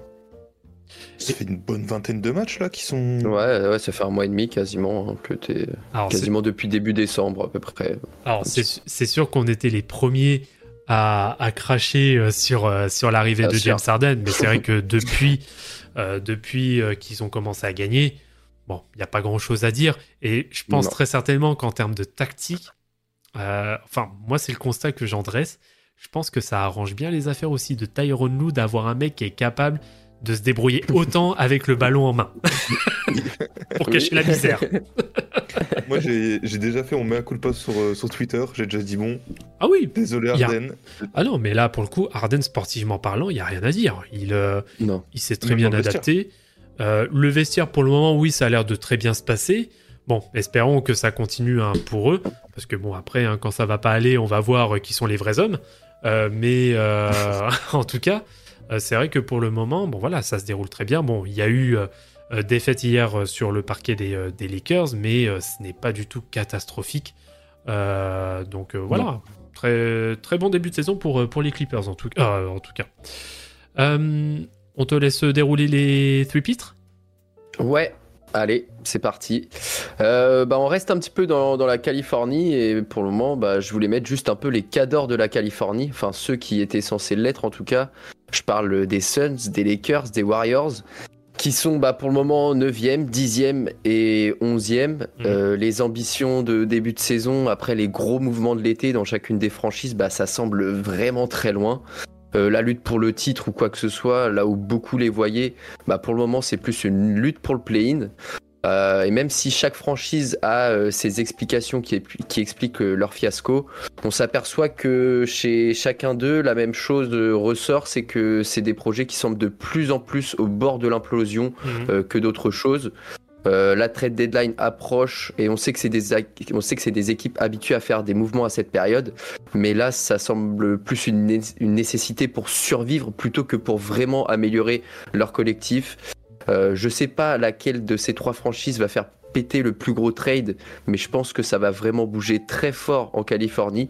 Ça fait une bonne vingtaine de matchs là qui sont. Ouais, ouais, ça fait un mois et demi quasiment hein, que t'es Alors, quasiment depuis début décembre à peu près. Alors, c'est sûr qu'on était les premiers à, à cracher euh, sur, euh, sur l'arrivée de sûr. James Harden, mais c'est vrai <laughs> que depuis, euh, depuis qu'ils ont commencé à gagner, bon, il n'y a pas grand-chose à dire. Et je pense Non. très certainement qu'en termes de tactique, euh, enfin, moi, c'est le constat que j'en dresse. Je pense que ça arrange bien les affaires aussi de Tyronn Lue d'avoir un mec qui est capable de se débrouiller autant avec le ballon en main <laughs> pour cacher la misère. Moi, j'ai déjà fait mon mea culpa sur, euh, sur Twitter. J'ai déjà dit bon, Ah oui, désolé a- Arden. ah non, mais là pour le coup, Arden sportivement parlant, il y a rien à dire. Il, euh, Non. il s'est très Même bien adapté. Euh, le vestiaire pour le moment, oui, ça a l'air de très bien se passer. Bon, espérons que ça continue hein, pour eux, parce que bon après, hein, quand ça va pas aller, on va voir euh, qui sont les vrais hommes. Euh, mais euh, <laughs> en tout cas, euh, c'est vrai que pour le moment, bon voilà, ça se déroule très bien. Bon, il y a eu euh, euh, défaite hier euh, sur le parquet des, euh, des Lakers, mais euh, ce n'est pas du tout catastrophique. Euh, donc euh, voilà, très très bon début de saison pour euh, pour les Clippers en tout cas. en tout cas. Euh, on te laisse dérouler les three pitres Ouais, allez, c'est parti. Euh, bah, on reste un petit peu dans, dans la Californie et pour le moment, bah, je voulais mettre juste un peu les cadors de la Californie, enfin ceux qui étaient censés l'être en tout cas. Je parle des Suns, des Lakers, des Warriors, qui sont bah, pour le moment 9e, 10e et 11e. Euh, les ambitions de début de saison, après les gros mouvements de l'été dans chacune des franchises, bah, ça semble vraiment très loin. Euh, la lutte pour le titre ou quoi que ce soit, là où beaucoup les voyaient, bah pour le moment c'est plus une lutte pour le play-in. Euh, et même si chaque franchise a euh, ses explications qui, qui expliquent euh, leur fiasco, on s'aperçoit que chez chacun d'eux, la même chose ressort, c'est que c'est des projets qui semblent de plus en plus au bord de l'implosion euh, que d'autres choses. La trade deadline approche et on sait que c'est des ac- on sait que c'est des équipes habituées à faire des mouvements à cette période, mais là ça semble plus une, né- une nécessité pour survivre plutôt que pour vraiment améliorer leur collectif. Euh, je sais pas laquelle de ces trois franchises va faire péter le plus gros trade, mais je pense que ça va vraiment bouger très fort en Californie.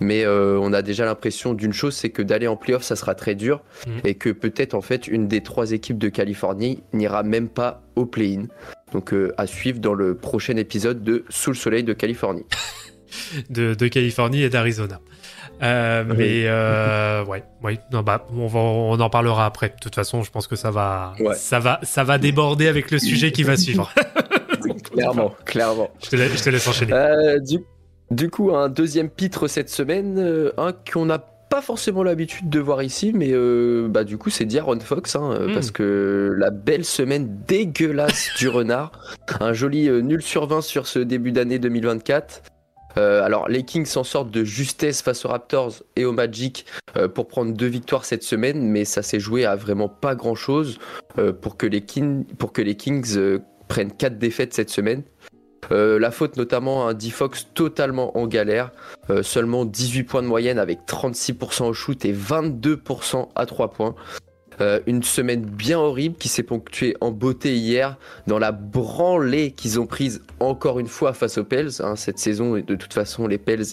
Mais euh, on a déjà l'impression d'une chose, c'est que d'aller en playoff, ça sera très dur, Mhm. et que peut-être en fait une des trois équipes de Californie n'ira même pas au play-in. Donc euh, à suivre dans le prochain épisode de Sous le soleil de Californie. <laughs> de, de Californie et d'Arizona. Euh, Oui. Mais euh, ouais, ouais, non, bah, on, va, on en parlera après. De toute façon, je pense que ça va, Ouais. ça va, ça va déborder avec le sujet qui va suivre. <laughs> clairement, clairement. je, te laisse, je te laisse enchaîner. Euh, du, du coup, un deuxième pitre cette semaine, un qu'on n'a pas forcément l'habitude de voir ici, mais euh, bah, du coup, c'est d'Aaron Fox, hein, euh, Mm. parce que la belle semaine dégueulasse du renard, <laughs> un joli euh, nul sur 20 sur ce début d'année 2024. Euh, alors, les Kings s'en sortent de justesse face aux Raptors et au Magic euh, pour prendre deux victoires cette semaine, mais ça s'est joué à vraiment pas grand chose pour, que les King- pour que les Kings euh, prennent quatre défaites cette semaine. Euh, la faute notamment à un D-Fox totalement en galère, Euh, seulement 18 points de moyenne avec 36% au shoot et 22% à 3 points. Euh, une semaine bien horrible qui s'est ponctuée en beauté hier dans la branlée qu'ils ont prise encore une fois face aux Pels. hein. cette saison, de toute façon, les Pels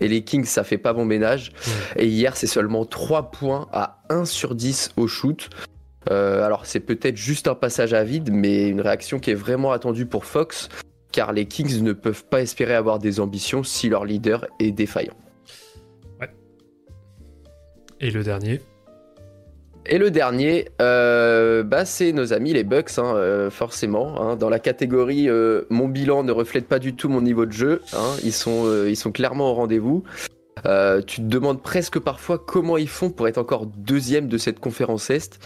et les Kings, ça fait pas bon ménage. Et hier, c'est seulement 3 points à 1 sur 10 au shoot. Euh, alors, c'est peut-être juste un passage à vide, mais une réaction qui est vraiment attendue pour Fox, car les Kings ne peuvent pas espérer avoir des ambitions si leur leader est défaillant. Et le dernier? Et le dernier, euh, bah, c'est nos amis les Bucks, hein, euh, forcément. hein. dans la catégorie euh, mon bilan ne reflète pas du tout mon niveau de jeu. hein. ils, sont, ils sont clairement au rendez-vous. Tu te demandes presque parfois comment ils font pour être encore deuxième de cette conférence Est.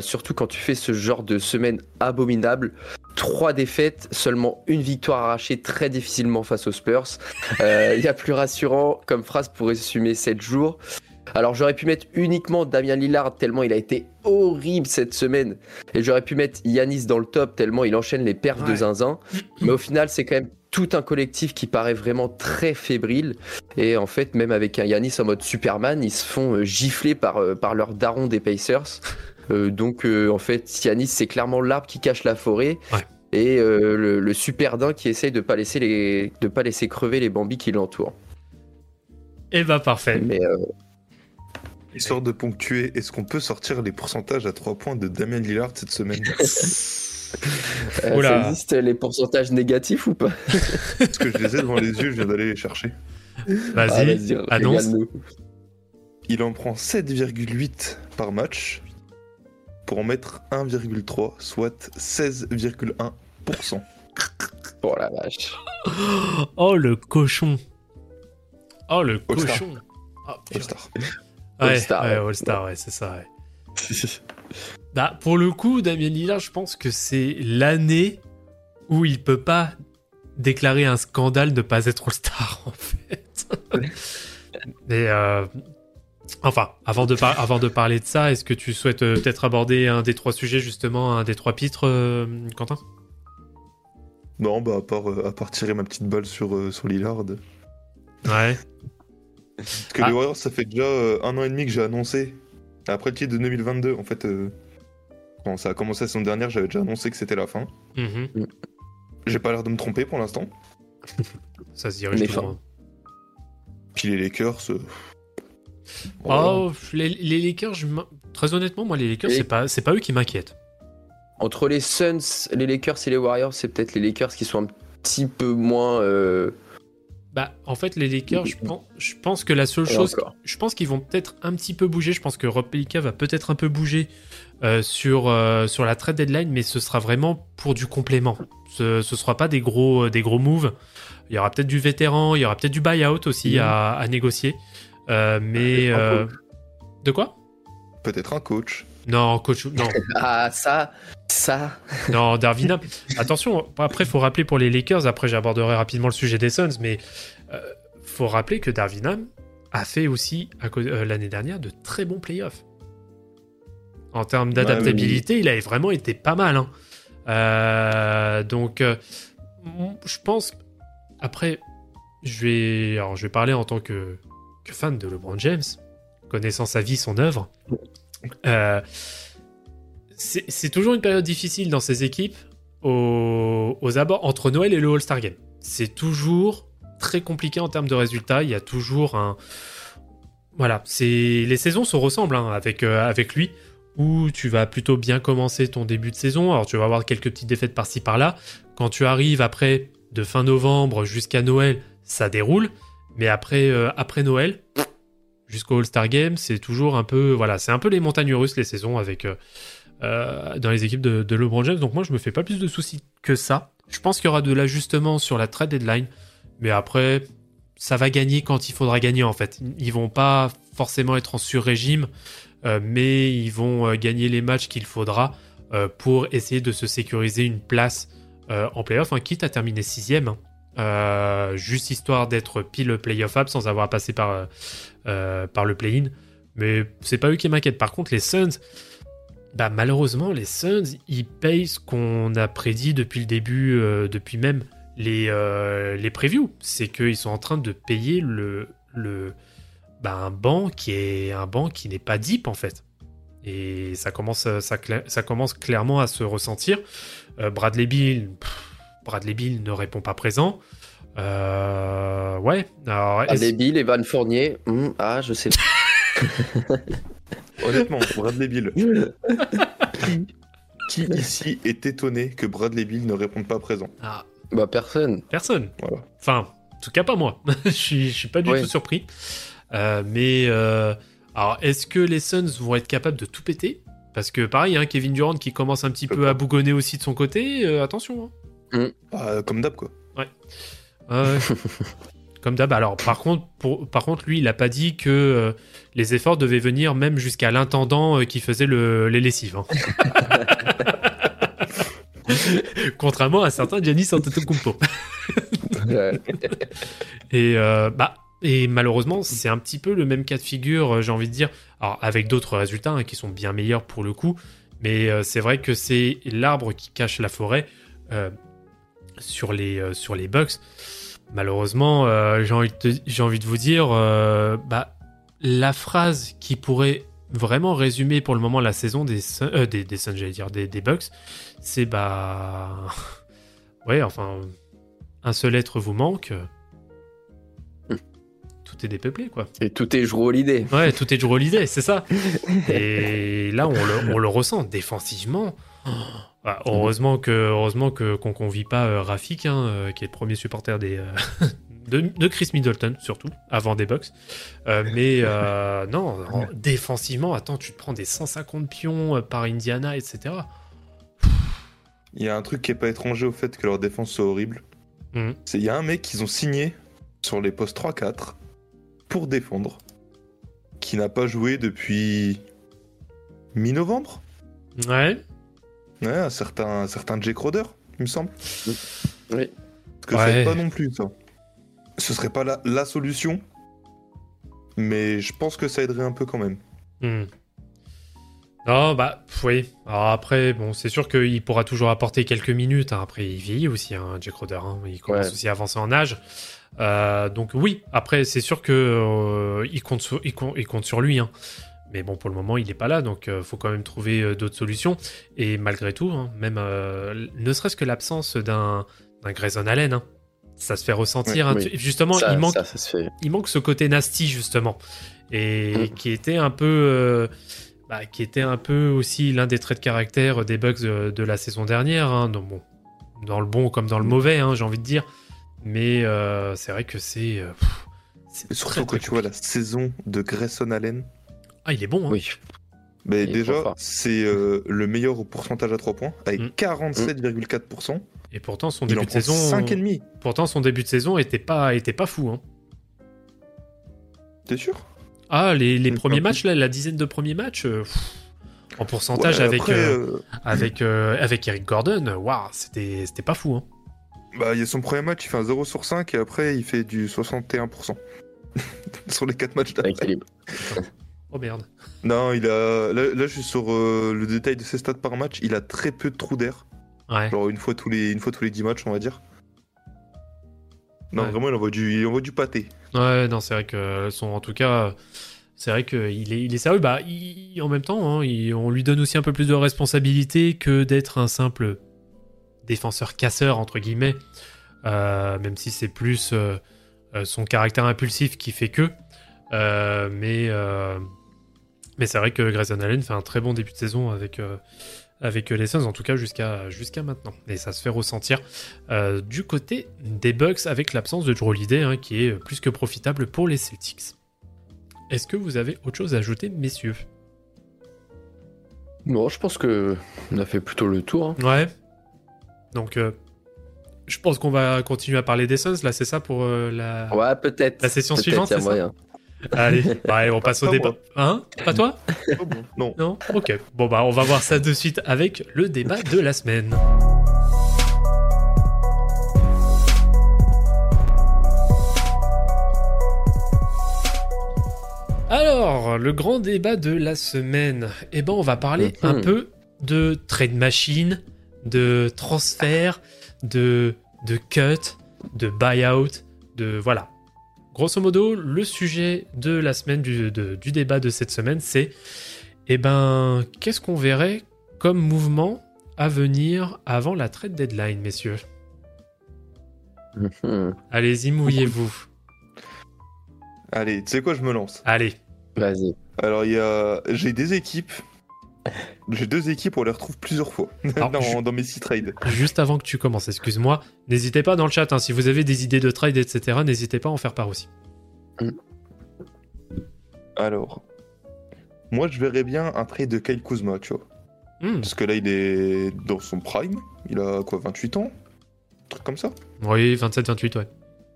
Surtout quand tu fais ce genre de semaine abominable. Trois défaites, seulement une victoire arrachée très difficilement face aux Spurs. Il y a plus rassurant comme phrase pour résumer 7 jours. Alors j'aurais pu mettre uniquement Damien Lillard tellement il a été horrible cette semaine. Et j'aurais pu mettre Yanis dans le top tellement il enchaîne les perfs de zinzin. Mais au final c'est quand même tout un collectif qui paraît vraiment très fébrile. Et en fait même avec un Yanis en mode Superman ils se font euh, gifler par, euh, par leur daron des Pacers. Euh, donc euh, en fait Yanis c'est clairement l'arbre qui cache la forêt. Ouais. Et euh, le, le super qui essaye de pas laisser les de pas laisser crever les bambis qui l'entourent. Et bah parfait. Mais Histoire de ponctuer, est-ce qu'on peut sortir les pourcentages à 3 points de Damien Lillard cette semaine <laughs> euh, Oula. ça existe les pourcentages négatifs ou pas? Parce que je les ai devant les yeux, je viens d'aller les chercher. Ah, Vas-y, annonce. régale-nous. Il en prend 7,8 par match pour en mettre 1,3, soit 16,1%. Oh la vache. Oh le cochon. Oh le cochon. Oh, purée. All-Star. Ouais, All-Star, ouais, c'est ça. ouais. <laughs> Bah, pour le coup, Damien Lillard, je pense que c'est l'année où il peut pas déclarer un scandale de pas être All-Star, <laughs> en fait. Mais, euh, enfin, avant de, par- avant de parler de ça, est-ce que tu souhaites euh, peut-être aborder un des trois sujets, justement, un des trois pitres, euh, Quentin? Non, bah à part, euh, à part tirer ma petite balle sur, euh, sur Lillard. Ouais. Parce que Ah. les Warriors, ça fait déjà euh, un an et demi que j'ai annoncé. Après le titre de 2022, en fait, euh, quand ça a commencé la saison dernière, j'avais déjà annoncé que c'était la fin. Mhm. J'ai pas l'air de me tromper pour l'instant. <laughs> Ça se dirige toujours. fin. hein. Puis les Lakers. euh, Oh, les, les Lakers, je très honnêtement, moi, les Lakers, Et- c'est pas, eux qui m'inquiètent. Entre les Suns, les Lakers et les Warriors, c'est peut-être les Lakers qui sont un petit peu moins. euh, Bah, en fait, les Lakers, je pense, je pense que la seule et chose, je pense qu'ils vont peut-être un petit peu bouger. Je pense que Rob Pelinka va peut-être un peu bouger euh, sur, euh, sur la trade deadline, mais ce sera vraiment pour du complément. Ce, ce sera pas des gros, euh, des gros moves. Il y aura peut-être du vétéran, il y aura peut-être du buyout aussi Mhm. à, à négocier. Euh, mais de quoi? Peut-être un coach. Non, coach, non. <laughs> Ah, ça, ça. Non, Darvin Ham. Attention, après, faut rappeler pour les Lakers, après j'aborderai rapidement le sujet des Suns, mais euh, faut rappeler que Darvin Ham a fait aussi, euh, l'année dernière, de très bons playoffs. En termes d'adaptabilité, il avait vraiment été pas mal. hein. Euh, donc, euh, je pense. Après, je vais, alors, je vais parler en tant que, que fan de LeBron James, connaissant sa vie, son œuvre. Euh, c'est toujours une période difficile dans ces équipes aux, abords entre Noël et le All-Star Game. C'est toujours très compliqué en termes de résultats. Il y a toujours un. Voilà, les saisons se ressemblent hein, avec, euh, avec lui, où tu vas plutôt bien commencer ton début de saison. Alors tu vas avoir quelques petites défaites par-ci par-là. Quand tu arrives après, de fin novembre jusqu'à Noël, ça déroule. Mais après, euh, après Noël, jusqu'au All-Star Game, c'est toujours un peu. Voilà, c'est un peu les montagnes russes, les saisons avec. euh, euh, dans les équipes de, LeBron James. Donc moi, je me fais pas plus de soucis que ça. Je pense qu'il y aura de l'ajustement sur la trade deadline, mais après, ça va gagner quand il faudra gagner en fait. Ils vont pas forcément être en sur-régime, euh, mais ils vont gagner les matchs qu'il faudra pour essayer de se sécuriser une place en playoff, hein, quitte à terminer sixième. hein. Euh, juste histoire d'être pile playoff up sans avoir passé par, euh, euh, par le play-in. Mais c'est pas eux qui m'inquiètent. Par contre, les Suns, bah malheureusement, les Suns, ils payent ce qu'on a prédit depuis le début, depuis même les, les previews. C'est qu'ils sont en train de payer le, le, bah, un banc qui est un banc qui n'est pas deep en fait. Et ça commence, ça, commence clairement à se ressentir. Bradley Bill, Bradley Bill ne répond pas présent. Euh, ouais. Alors, Bradley Bill, Evan Fournier. hmm, ah, je sais. <laughs> Honnêtement, Bradley Bill. <laughs> Qui ici est étonné que Bradley Bill ne réponde pas présent? Ah, bah, personne. Personne. Voilà. Enfin, en tout cas pas moi. <laughs> je, suis, je suis pas du Ouais. tout surpris. Euh, mais euh, alors, est-ce que les Suns vont être capables de tout péter? Parce que pareil, hein, Kevin Durant qui commence un petit peu à bougonner aussi de son côté. euh, attention. hein. Bah, Comme d'hab, quoi. Ouais. <laughs> Comme d'hab. Alors, par contre, pour, par contre, lui, il a pas dit que euh, les efforts devaient venir même jusqu'à l'intendant euh, qui faisait le, les lessives. hein. <laughs> Contrairement à certains Giannis Antetokounmpo. Euh, Et, euh, bah, et malheureusement, c'est un petit peu le même cas de figure, euh, j'ai envie de dire. Alors, avec d'autres résultats hein, qui sont bien meilleurs pour le coup. Mais euh, c'est vrai que c'est l'arbre qui cache la forêt euh, sur, les, euh, sur les Bucks. Malheureusement, euh, j'ai envie, envie de vous dire, euh, bah, la phrase qui pourrait vraiment résumer pour le moment la saison des, euh, des, des Suns, j'allais dire, des, des Bucks, c'est bah. <laughs> Ouais, enfin, un seul être vous manque. Tout est dépeuplé, quoi. Et tout est joué l'idée. Ouais, tout est Drew Holiday, c'est ça. <laughs> Et là, on le, on le ressent défensivement. Bah, heureusement que heureusement que qu'on convie pas euh, Rafik, hein, euh, qui est le premier supporter des euh, <laughs> de, de Chris Middleton surtout avant des Bucks. Euh, mais euh, <laughs> non, en- défensivement, attends, tu te prends des 150 pions euh, par Indiana, etc. Il y a un truc qui est pas étranger au fait que leur défense soit horrible. Mhm. C'est il y a un mec qu'ils ont signé sur les postes 3-4 pour défendre, qui n'a pas joué depuis mi-novembre. Ouais. Ouais, un certain, un certain Jake Roder, il me semble. Oui. Parce que Ouais. pas non plus ça. Ce serait pas la, la solution, mais je pense que ça aiderait un peu quand même. Hmm. Non, bah pff, oui. Alors après, bon, c'est sûr qu'il pourra toujours apporter quelques minutes. hein. Après, il vieillit aussi, hein, Jack Roder. hein. Il commence Ouais. aussi à avancer en âge. Euh, donc oui, après, c'est sûr que euh, il, compte sur, il, compte, il compte sur lui. hein. Mais bon, pour le moment, il n'est pas là, donc euh, faut quand même trouver euh, d'autres solutions. Et malgré tout, hein, même euh, ne serait-ce que l'absence d'un d'un Grayson Allen, hein, ça se fait ressentir. Oui, hein. oui. Tu- Justement, ça, il manque ça, ça se fait. il manque ce côté nasty justement et Mm. qui était un peu euh, bah, qui était un peu aussi l'un des traits de caractère des Bucks de, de la saison dernière hein, dans, bon, dans le bon comme dans le mauvais hein, j'ai envie de dire mais euh, c'est vrai que c'est euh, surtout très, quand très tu vois la saison de Grayson Allen, ah il est bon hein. Oui. mais Il déjà, c'est euh, le meilleur au pourcentage à 3 points, avec Mm. 47,4%. et pourtant son début de saison 5,5. pourtant son début de saison était pas était pas fou hein. T'es sûr? Ah les, les Mm, premiers matchs là la dizaine de premiers matchs euh, pff, en pourcentage Ouais, avec après, euh, euh, avec euh, avec Eric Gordon waouh c'était c'était pas fou hein. bah, il y a son premier match, il fait un 0 sur 5 et après il fait du 61%. <laughs> sur les 4 matchs d'après. Oh merde Non, il a. Là, là, je suis sur euh, le détail de ses stats par match. Il a très peu de trous d'air. ouais Genre une fois tous les, une fois tous les 10 matchs, on va dire. Non, Ouais. vraiment, il envoie du, il envoie du pâté. Ouais, non, c'est vrai que son, en tout cas, c'est vrai qu'il est, il est sérieux. Bah, il- en même temps, hein, il- on lui donne aussi un peu plus de responsabilité que d'être un simple défenseur casseur entre guillemets. Euh, même si c'est plus euh, euh, son caractère impulsif qui fait que. Euh, mais euh, mais c'est vrai que Grayson Allen fait un très bon début de saison avec euh, avec les Suns, en tout cas jusqu'à jusqu'à maintenant. Et ça se fait ressentir euh, du côté des Bucks avec l'absence de Drew Holiday, hein, qui est plus que profitable pour les Celtics. Est-ce que vous avez autre chose à ajouter, messieurs? Bon, je pense que on a fait plutôt le tour. hein. Ouais. Donc, euh, je pense qu'on va continuer à parler des Suns. Là, c'est ça pour euh, la... Ouais, peut-être. La session suivante, y a c'est ça? moyen. Allez, bah, allez, on passe au débat. moi. Hein Pas toi bon. Non. Non Ok. Bon, bah, on va voir ça de suite avec le débat de la semaine. Alors, le grand débat de la semaine. Eh ben, on va parler Mhm. un peu de trade machine, de transfert, de, de cut, de buyout, de voilà. Grosso modo, le sujet de la semaine, du, de- du débat de cette semaine, c'est eh ben, qu'est-ce qu'on verrait comme mouvement à venir avant la trade deadline, messieurs? <laughs> Allez-y, mouillez-vous. Allez, tu sais quoi, je me lance. Allez. Vas-y. Alors, il y a. J'ai des équipes. <laughs> J'ai deux équipes, on les retrouve plusieurs fois <laughs> Alors, dans, je- dans mes six trades. Juste avant que tu commences, excuse-moi, n'hésitez pas dans le chat, hein, si vous avez des idées de trade, etc., n'hésitez pas à en faire part aussi. Alors, moi, je verrais bien un trade de Kyle Kuzma, tu vois. Hmm. Parce que là, il est dans son prime. Il a quoi, 28 ans? Un truc comme ça? Oui, 27-28, ouais.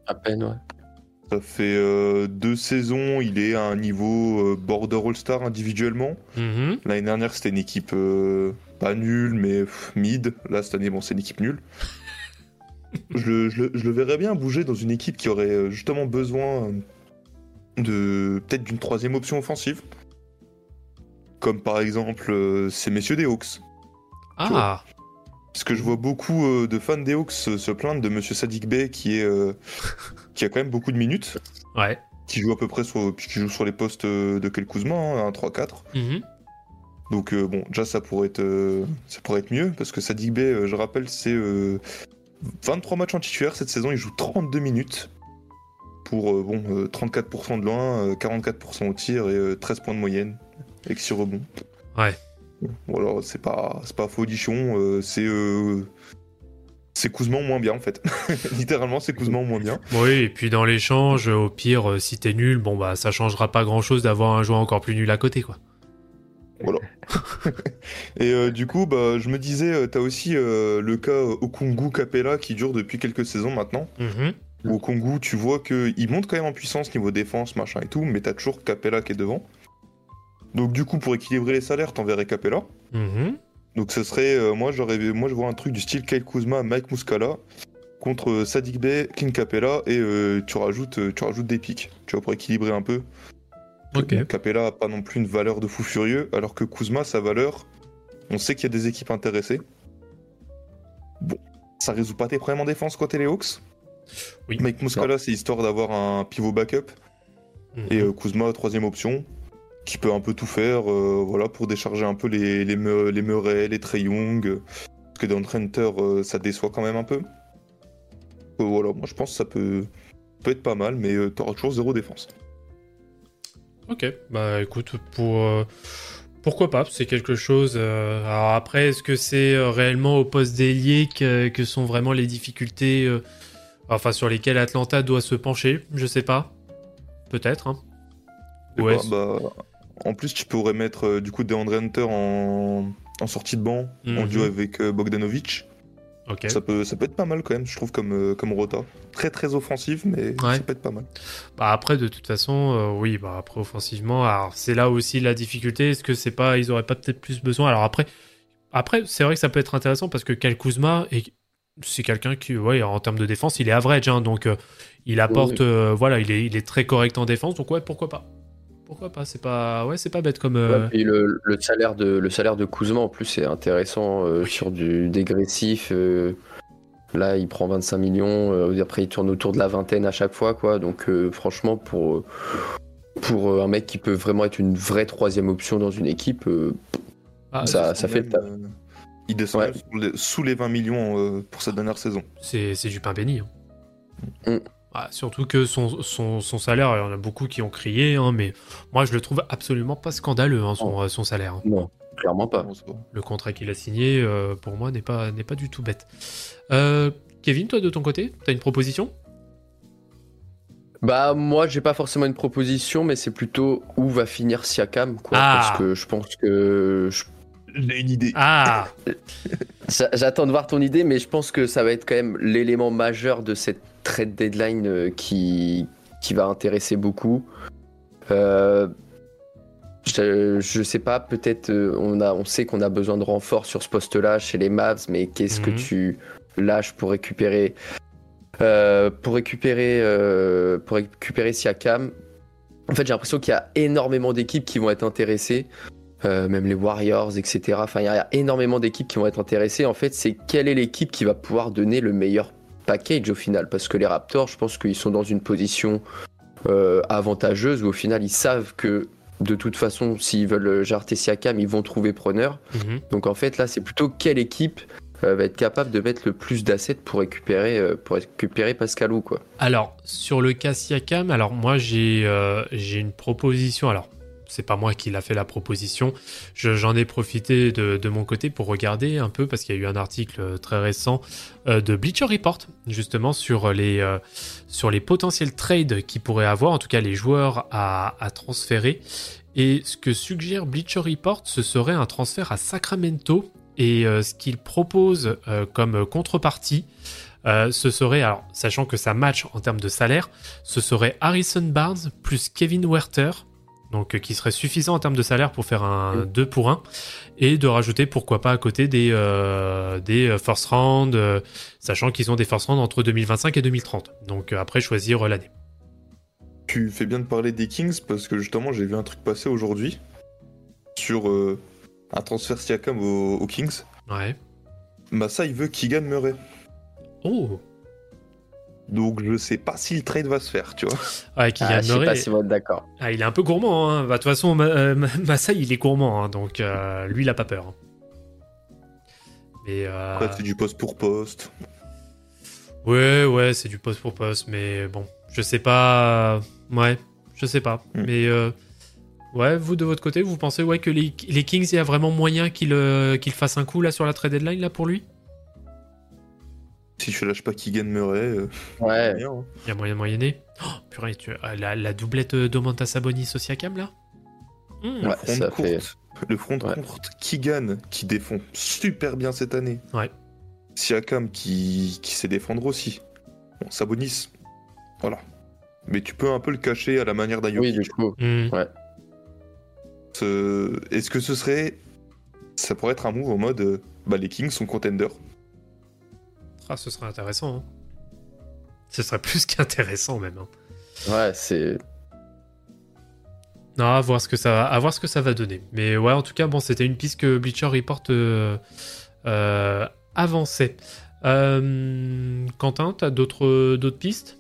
À peine, ouais. Ça fait euh, deux saisons, il est à un niveau euh, border All-Star individuellement. Mhm. L'année dernière, c'était une équipe euh, pas nulle, mais pff, mid. Là, cette année, bon, c'est une équipe nulle. <laughs> je, le, je le- je le verrais bien bouger dans une équipe qui aurait justement besoin de peut-être d'une troisième option offensive. Comme par exemple ces messieurs des Hawks. Ah, Parce que je vois beaucoup de fans des Hawks se, plaindre de monsieur Sadik Bey qui, est, <laughs> qui a quand même beaucoup de minutes, ouais. qui joue à peu près sur, qui joue sur les postes euh, de Kel Kuzma, hein, un 3-4. Mhm. Donc euh, bon, déjà ça pourrait être euh, ça pourrait être mieux parce que Sadik Bey, euh, je rappelle, c'est euh, 23 matchs en titulaire cette saison, il joue 32 minutes pour euh, bon euh, 34% de loin, euh, 44% au tir et euh, 13 points de moyenne avec 6 rebonds. Ouais. Bon alors c'est pas c'est pas folichon, euh, c'est c'est en moins bien en fait. <laughs> Littéralement c'est en moins bien. Oui, et puis dans l'échange, au pire, euh, si t'es nul, bon bah ça changera pas grand chose d'avoir un joueur encore plus nul à côté, quoi. Voilà. <laughs> et euh, du coup, bah, je me disais, euh, t'as aussi euh, le cas Okungu Capella qui dure depuis quelques saisons maintenant. Mhm. Au Congo, tu vois qu'il monte quand même en puissance niveau défense, machin et tout, mais t'as toujours Capella qui est devant. Donc du coup, pour équilibrer les salaires, t'enverrais Capella. Mhm. Donc ce serait, euh, moi j'aurais, moi je vois un truc du style Kyle Kuzma, Mike Muscala contre euh, Sadik Bey, King Capella et euh, tu rajoutes, tu rajoutes des pics, tu vois pour équilibrer un peu. Ok. Capella a pas non plus une valeur de fou furieux, alors que Kuzma sa valeur, on sait qu'il y a des équipes intéressées. Bon, ça résout pas tes problèmes en défense côté les Hawks? Oui. Mike Muscala c'est histoire d'avoir un pivot backup Mhm. et euh, Kuzma troisième option qui peut un peu tout faire euh, voilà pour décharger un peu les les, Me- les Murray les Trey Young parce que dans Hunter euh, ça déçoit quand même un peu Euh, voilà moi je pense que ça peut peut être pas mal mais euh, t'auras toujours zéro défense Ok, bah écoute, pour pourquoi pas, c'est quelque chose. alors après, est-ce que c'est réellement au poste d'ailier que, que sont vraiment les difficultés, enfin sur lesquelles Atlanta doit se pencher? Je sais pas, peut-être. Hein. Je sais Ouais, bah, en plus tu pourrais mettre euh, du coup DeAndre Hunter en, en sortie de banc en Mhm. duo avec euh, Bogdanovic. Ça peut ça peut être pas mal quand même je trouve comme euh, comme rota. Très très offensif mais Ouais. ça peut être pas mal. Bah après, de toute façon, euh, oui, bah après offensivement, c'est là aussi la difficulté. Est-ce que c'est pas, ils auraient pas peut-être plus besoin? Alors après, après, c'est vrai que ça peut être intéressant parce que Kyle Kuzma est, c'est quelqu'un qui, ouais, en termes de défense, il est average, hein, donc euh, il apporte, euh, voilà, il est, il est très correct en défense, donc ouais, pourquoi pas Pourquoi pas C'est pas, ouais, c'est pas bête comme. euh, Ouais, et le, le salaire de le salaire de Kuzma en plus c'est intéressant euh, sur du dégressif. euh, là il prend 25 millions, euh, après il tourne autour de la vingtaine à chaque fois quoi. Donc euh, franchement pour pour un mec qui peut vraiment être une vraie troisième option dans une équipe, euh, ah, ça- ça fait le taf. euh, il descend Ouais. sous les- sous les 20 millions euh, pour cette dernière saison c'est, c'est du pain béni. hein. Mm. Ah, surtout que son, son, son salaire, il y en a beaucoup qui ont crié, hein, mais moi je le trouve absolument pas scandaleux, hein, son, euh, son salaire. hein. non, clairement pas. Le contrat qu'il a signé, euh, pour moi, n'est pas, n'est pas du tout bête. Euh, Kevin, toi, de ton côté, t'as une proposition? Bah moi j'ai pas forcément une proposition mais c'est plutôt où va finir Siakam quoi Ah. parce que je pense que je J'ai une idée. Ah <laughs> J'a- J'attends de voir ton idée, mais je pense que ça va être quand même l'élément majeur de cette trade deadline euh, qui, qui va intéresser beaucoup. Euh, je, je sais pas, peut-être euh, on, a, on sait qu'on a besoin de renfort sur ce poste-là chez les Mavs, mais qu'est-ce que Mhm. tu lâches pour récupérer euh, pour récupérer euh, pour récupérer Siakam? En fait, j'ai l'impression qu'il y a énormément d'équipes qui vont être intéressées. Euh, même les Warriors, etc. Enfin, il y a énormément d'équipes qui vont être intéressées. En fait, c'est quelle est l'équipe qui va pouvoir donner le meilleur package au final Parce que les Raptors, je pense qu'ils sont dans une position euh, avantageuse où au final, ils savent que de toute façon, s'ils veulent jarter Siakam, ils vont trouver preneur. Mhm. Donc en fait, là, c'est plutôt quelle équipe euh, va être capable de mettre le plus d'assets pour récupérer, euh, pour récupérer Pascalou, quoi. Alors, sur le cas Siakam, alors moi, j'ai euh, j'ai une proposition. Alors, c'est pas moi qui l'a fait la proposition. Je- J'en ai profité de, de mon côté pour regarder un peu, parce qu'il y a eu un article euh, très récent euh, de Bleacher Report, justement, sur les, euh, sur les potentiels trades qu'il pourrait avoir, en tout cas les joueurs à, à transférer. Et ce que suggère Bleacher Report, ce serait un transfert à Sacramento. Et ce qu'il propose comme contrepartie, ce serait, alors sachant que ça match en termes de salaire, ce serait Harrison Barnes plus Kevin Werther, donc euh, qui serait suffisant en termes de salaire pour faire un 2 pour 1, et de rajouter pourquoi pas à côté des, euh, des euh, first round, euh, sachant qu'ils ont des first round entre 2025 et 2030. Donc euh, après choisir euh, l'année. Tu fais bien de parler des Kings parce que justement j'ai vu un truc passer aujourd'hui sur euh, un transfert Siakam aux, aux Kings. Ouais. Massa il veut Keegan Murray. Oh Donc je sais pas si le trade va se faire, tu vois. Ouais, Kylian Ah, je sais pas si d'accord. ah, il est un peu gourmand. Hein. Bah, De toute façon, Ma- euh, Ma- Masai, il est gourmand. hein, donc euh, lui, il a pas peur. hein. Mais euh, Après c'est du poste pour poste. Ouais, ouais, c'est du poste pour poste, mais bon, je sais pas. Ouais, je sais pas. Hmm. Mais euh, ouais, vous de votre côté, vous pensez ouais que les, les Kings, il y a vraiment moyen qu'ils euh, qu'ils fassent un coup là sur la trade deadline là pour lui? Si je lâche pas Keegan Murray, euh, Ouais. hein. Il y a moyen de moyenner. Oh, purée, tu, ah, la, la doublette d'Omantas Sabonis au Siakam là? Hmm. Ouais, front ça courte. fait. Le front Ouais. courte Keegan qui défend super bien cette année. Ouais. Siakam qui, qui sait défendre aussi. Bon, Sabonis, voilà. Mais tu peux un peu le cacher à la manière d'un Oui, du coup. Hmm. Ce- Est-ce que ce serait. Ça pourrait être un move en mode. euh, Bah, les Kings sont contenders. Ah, ce serait intéressant. hein. Ce serait plus <laughs> qu'intéressant même. hein. Ouais, c'est. Non, à voir ce que ça va, à voir ce que ça va donner. Mais ouais, en tout cas, bon, c'était une piste que Bleacher Report euh, euh, avançait. Euh, Quentin, t'as d'autres d'autres pistes?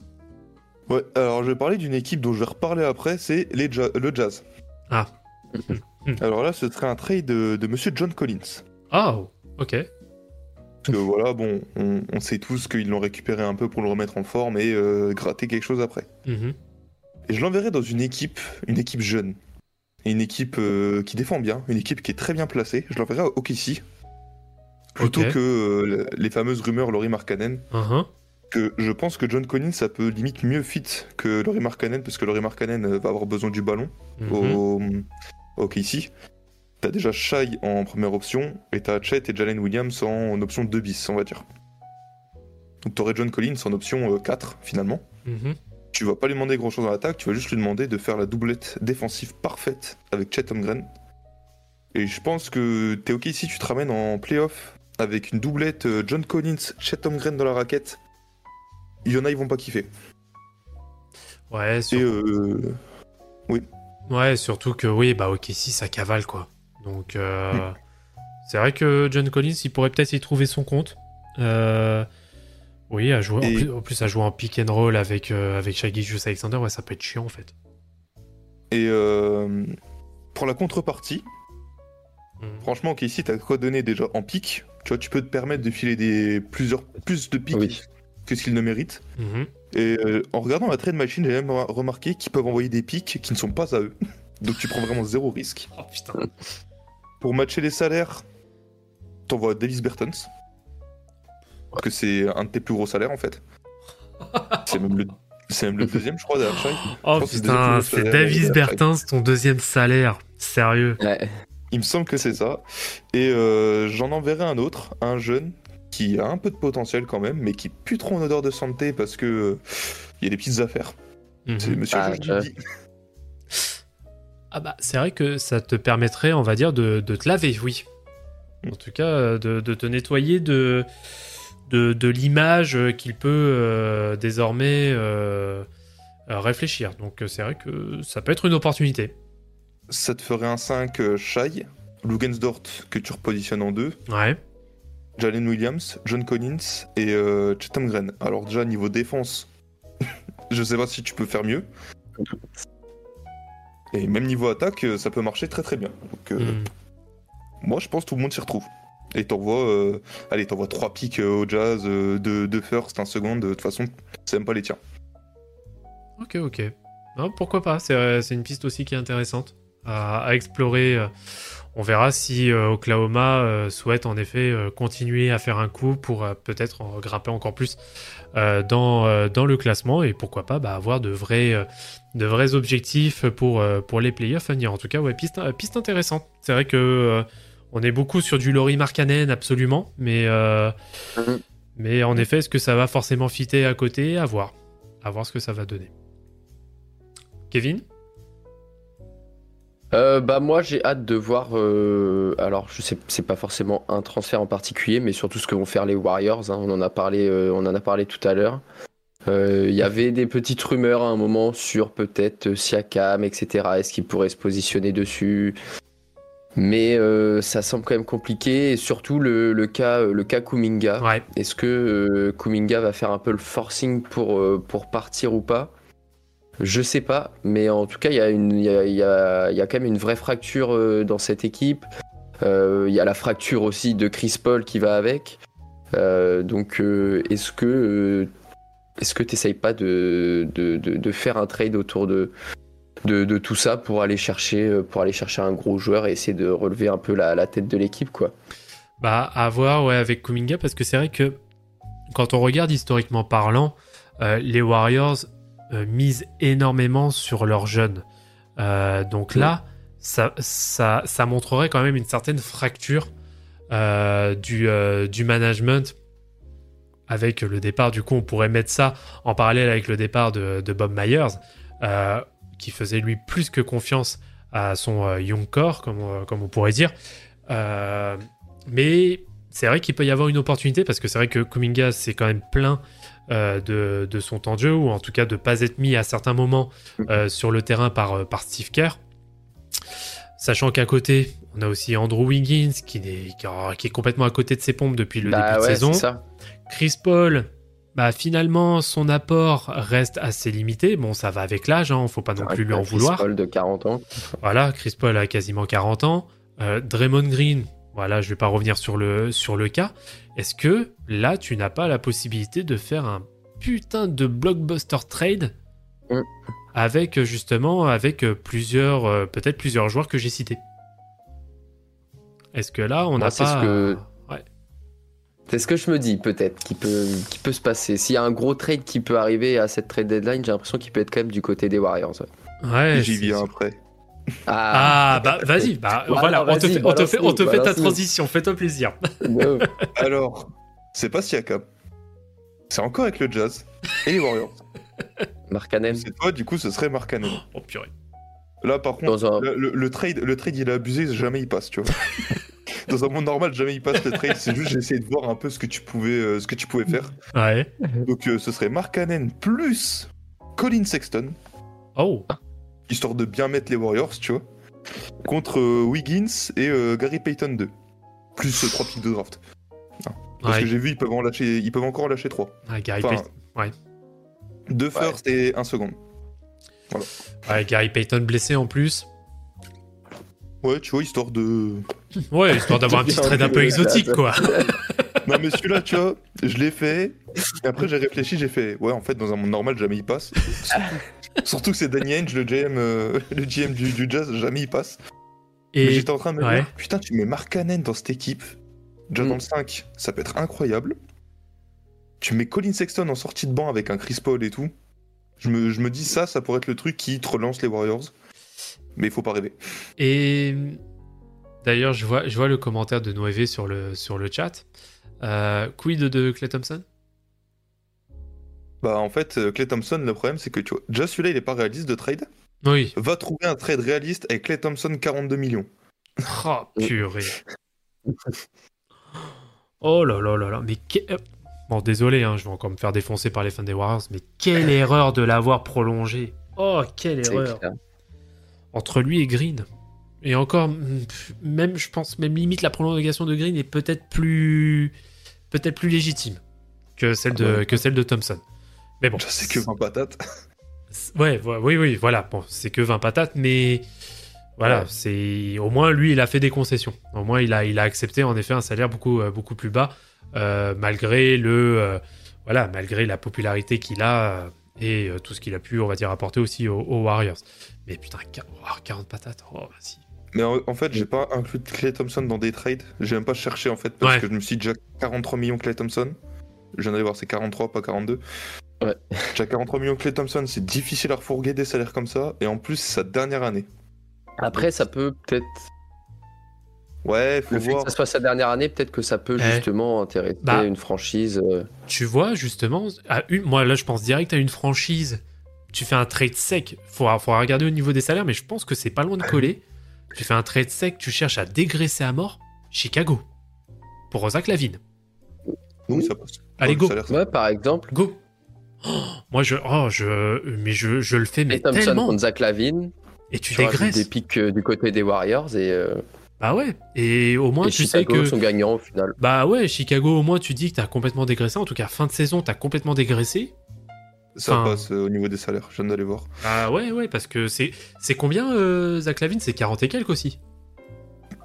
Ouais, alors je vais parler d'une équipe dont je vais reparler après, c'est les Ja- le Jazz. Ah. <laughs> alors là, ce serait un trade de, de monsieur John Collins. Oh, ok. Parce que voilà, bon, on, on sait tous qu'ils l'ont récupéré un peu pour le remettre en forme et euh, gratter quelque chose après. Mhm. Et je l'enverrai dans une équipe, une équipe jeune. Et une équipe euh, qui défend bien, une équipe qui est très bien placée. Je l'enverrai à OKC. Plutôt que euh, les fameuses rumeurs Laurie Markkanen. Mhm. Que je pense que John Collins, ça peut limite mieux fit que Laurie Markkanen, parce que Laurie Markkanen va avoir besoin du ballon Mhm. au, au KC. T'as déjà Shai en première option, et t'as Chet et Jalen Williams en option 2 bis, on va dire. Donc t'aurais John Collins en option euh, 4, finalement. Mhm. Tu vas pas lui demander grand chose dans l'attaque, tu vas juste lui demander de faire la doublette défensive parfaite avec Chet Holmgren. Et je pense que t'es ok si tu te ramènes en playoff avec une doublette euh, John Collins, Chet Holmgren dans la raquette. Il y en a, ils vont pas kiffer. Ouais, sur- Et euh, ouais, surtout que oui, bah ok, si ça cavale quoi. Donc euh, c'est vrai que John Collins, il pourrait peut-être y trouver son compte. Euh, oui, à jouer, en, Et- plus, en plus à jouer en pick and roll avec euh, avec Shaggy Juice Alexander, ouais, ça peut être chiant en fait. Et euh, pour la contrepartie, Mhm. franchement, ok, ici, t'as quoi donner déjà en pic. Tu vois, tu peux te permettre de filer des plusieurs plus de pics Oui. que ce qu'ils ne méritent. Mhm. Et euh, en regardant la trade machine, j'ai même re- remarqué qu'ils peuvent envoyer des pics qui ne sont pas à eux. <laughs> Donc tu prends vraiment zéro risque. Oh putain. Pour matcher les salaires, t'envoies Davis Bertens. Parce que c'est un de tes plus gros salaires en fait. <laughs> C'est même le, c'est même le deuxième, je crois, derrière Shai. Oh putain, c'est Davis Bertens, ton deuxième salaire. Sérieux. Ouais. Il me semble que c'est ça. Et euh, j'en enverrai un autre, un jeune qui a un peu de potentiel quand même, mais qui est plus trop en odeur de santé parce que euh, il y a des petites affaires. C'est Mhm. Monsieur Ah, Georges. Ah bah c'est vrai que ça te permettrait, on va dire, de, de te laver, oui. En tout cas, euh, de, de te nettoyer de, de, de l'image qu'il peut euh, désormais euh, réfléchir. Donc c'est vrai que ça peut être une opportunité. Ça te ferait un 5 euh, Shai, Lugensdort que tu repositionnes en 2, Ouais. Jalen Williams, John Collins et euh, Chatham Gren. Alors déjà niveau défense, <laughs> je sais pas si tu peux faire mieux. Et même niveau attaque, euh, ça peut marcher très très bien. Donc euh, Mhm. moi je pense que tout le monde s'y retrouve. Et t'envoies, euh, allez, t'envoies 3 pics euh, au jazz, 2 de, de first, un second, de toute façon, c'est même pas les tiens. Ok, ok. Non, pourquoi pas C'est euh, c'est une piste aussi qui est intéressante à, à explorer. On verra si euh, Oklahoma euh, souhaite en effet euh, continuer à faire un coup pour peut-être en grimper encore plus dans, dans le classement et pourquoi pas bah, avoir de vrais, de vrais objectifs pour, pour les playoffs à venir. En tout cas, ouais, piste, piste intéressante. C'est vrai que on est beaucoup sur du Laurie Markkanen absolument, mais, euh, Mhm. mais en effet, est-ce que ça va forcément fitter à côté? À voir. À voir ce que ça va donner. Kevin? Euh, bah moi j'ai hâte de voir. euh, alors je sais c'est pas forcément un transfert en particulier, mais surtout ce que vont faire les Warriors. hein. on en a parlé, euh, on en a parlé tout à l'heure. Euh, Il y avait des petites rumeurs à un moment sur peut-être Siakam, etc. Est-ce qu'il pourrait se positionner dessus? Mais ça semble quand même compliqué. Et surtout le, le cas le cas Kuminga. Ouais. Est-ce que Kuminga va faire un peu le forcing pour, pour partir ou pas? Je sais pas, mais en tout cas, il y, a quand même une vraie fracture euh, dans cette équipe. Euh, Il y a la fracture aussi de Chris Paul qui va avec. Euh, donc, est-ce que est-ce que tu n'essayes pas de, faire un trade autour de, tout ça pour aller chercher pour aller chercher un gros joueur et essayer de relever un peu la, tête de l'équipe, quoi? Bah, à voir ouais, avec Kuminga, parce que c'est vrai que quand on regarde historiquement parlant, les Warriors misent énormément sur leurs jeunes. Euh, donc là, ça, ça, ça montrerait quand même une certaine fracture euh, du, euh, du management avec le départ. Du coup, on pourrait mettre ça en parallèle avec le départ de, de Bob Myers, euh, qui faisait lui plus que confiance à son euh, young core, comme, on- comme on pourrait dire. Euh, mais c'est vrai qu'il peut y avoir une opportunité parce que c'est vrai que Kuminga c'est quand même plein euh, de, de son temps de jeu ou en tout cas de pas être mis à certains moments euh, sur le terrain par, euh, par Steve Kerr. Sachant qu'à côté, on a aussi Andrew Wiggins qui est, qui est- complètement à côté de ses pompes depuis le Bah début de saison. ça. Chris Paul, bah finalement son apport reste assez limité. Bon, ça va avec l'âge, hein, faut pas non plus lui en Un Chris vouloir. Paul de 40 ans. Voilà, Chris Paul a quasiment 40 ans. Euh, Draymond Green, voilà, je vais pas revenir sur le, sur le cas. Est-ce que là, tu n'as pas la possibilité de faire un putain de blockbuster trade Mm. avec justement avec plusieurs, euh, peut-être plusieurs joueurs que j'ai cités? Est-ce que là, on n'a c'est pas. ce que- Ouais. C'est ce que je me dis, peut-être, qui peut, qui peut se passer. S'il y a un gros trade qui peut arriver à cette trade deadline, j'ai l'impression qu'il peut être quand même du côté des Warriors. ouais. Ouais, J'y viens après. Ah, bah vas-y, bah, Voilà, voilà, on te fait, on te fait, on te fait ta transition, fais-toi plaisir. <laughs> Alors, c'est pas Siakam. C'est encore avec le Jazz et les Warriors. Markkanen. C'est toi, du coup, ce serait Markkanen. Oh purée. Là, par contre, Dans un- le, le- le trade, le trade, il a abusé, jamais il passe, tu vois. <laughs> Dans un monde normal, jamais il passe le trade. C'est juste, j'ai essayé de voir un peu ce que tu pouvais, euh, ce que tu pouvais faire. Ouais. Donc, euh, ce serait Markkanen plus Colin Sexton, Oh. Histoire de bien mettre les Warriors, tu vois, contre euh, Wiggins et euh, Gary Payton 2, plus 3 picks de draft. Parce Ouais, que j'ai vu, ils peuvent, en lâcher, ils peuvent encore en lâcher 3. ouais, Gary, Enfin, Payton, ouais. Deux first et un second. Ouais, Gary Payton blessé en plus. Ouais, tu vois, histoire de. Ouais, histoire d'avoir un petit trade un peu exotique, quoi. <laughs> Non, mais celui-là, tu vois, je l'ai fait. Et après, j'ai réfléchi, j'ai fait, ouais, en fait, dans un monde normal, jamais il passe. <laughs> Surtout, que c'est Danny Ainge, le GM, euh, le GM du, du Jazz, jamais il passe. Et j'étais en train de me ouais. dire, putain, tu mets Mark Cannon dans cette équipe. Déjà Mm. dans le 5, ça peut être incroyable. Tu mets Colin Sexton en sortie de banc avec un Chris Paul et tout. Je me, je me dis, ça, ça pourrait être le truc qui te relance les Warriors. Mais il faut pas rêver. Et d'ailleurs, je vois, je vois le commentaire de Noévé sur le, sur le chat. Euh, quid de Clay Thompson? Bah, en fait, euh, Clay Thompson, le problème, c'est que tu vois, déjà celui-là, il est pas réaliste de trade. Oui. Va trouver un trade réaliste avec Clay Thompson 42 millions. Oh, purée. Oh là là là là. Mais que- euh, Bon, désolé, hein, je vais encore me faire défoncer par les fans des Warriors, mais quelle erreur de l'avoir prolongé. Oh, quelle erreur. clair. Entre lui et Green. Et encore, même, je pense, même limite, la prolongation de Green est peut-être plus, peut-être plus légitime que celle de, Ah ouais. que celle de Thompson. Mais bon. Sais que 20 patates. Ouais, ouais, oui, oui, voilà. Bon, c'est que 20 patates, mais voilà, Ouais. c'est au moins lui, il a fait des concessions. Au moins, il a, il a accepté en effet un salaire beaucoup, euh, beaucoup plus bas, euh, malgré le, euh, voilà, malgré la popularité qu'il a et euh, tout ce qu'il a pu, on va dire, apporter aussi aux, aux Warriors. Mais putain, quar- oh, 40 patates, oh, vas-y. Mais en, en fait, j'ai pas inclus Clay Thompson dans des trades. J'ai même pas cherché en fait parce Ouais. que je me suis dit déjà 43 millions Clay Thompson. Je viens d'aller voir, c'est 43, pas 42. Ouais. <laughs> Déjà 43 millions Clay Thompson, c'est difficile à refourguer des salaires comme ça. Et en plus, c'est sa dernière année. Après, ça peut peut-être. Ouais, faut Le fait voir. que ça soit sa dernière année, peut-être que ça peut Eh. justement intéresser Bah. une franchise. euh, Tu vois, justement, à une, moi là, je pense direct à une franchise. Tu fais un trade sec. Faudra, faudra regarder au niveau des salaires, mais je pense que c'est pas loin de coller. tu fais un trade sec, tu cherches à dégraisser à mort. Chicago. Pour Zach Lavine. Oui, ça passe. Allez, Ouais, go. salaire, ça- Ouais, par exemple, Go. Oh, moi, je, oh, je, mais je, je le fais, mais et Thompson tellement. contre Zach Lavine. Et tu Tu dégraisses. des pics euh, du côté des Warriors et, euh, Bah ouais. Et au moins, et tu sais Chicago que. sont gagnants au final. Bah ouais, Chicago, au moins, tu dis que t'as complètement dégraissé. En tout cas, fin de saison, t'as complètement dégraissé. Ça Enfin- passe euh, au niveau des salaires. Je viens d'aller voir. Bah ouais, ouais, parce que c'est, c'est combien, euh, Zach Lavine? C'est 40 et quelques aussi.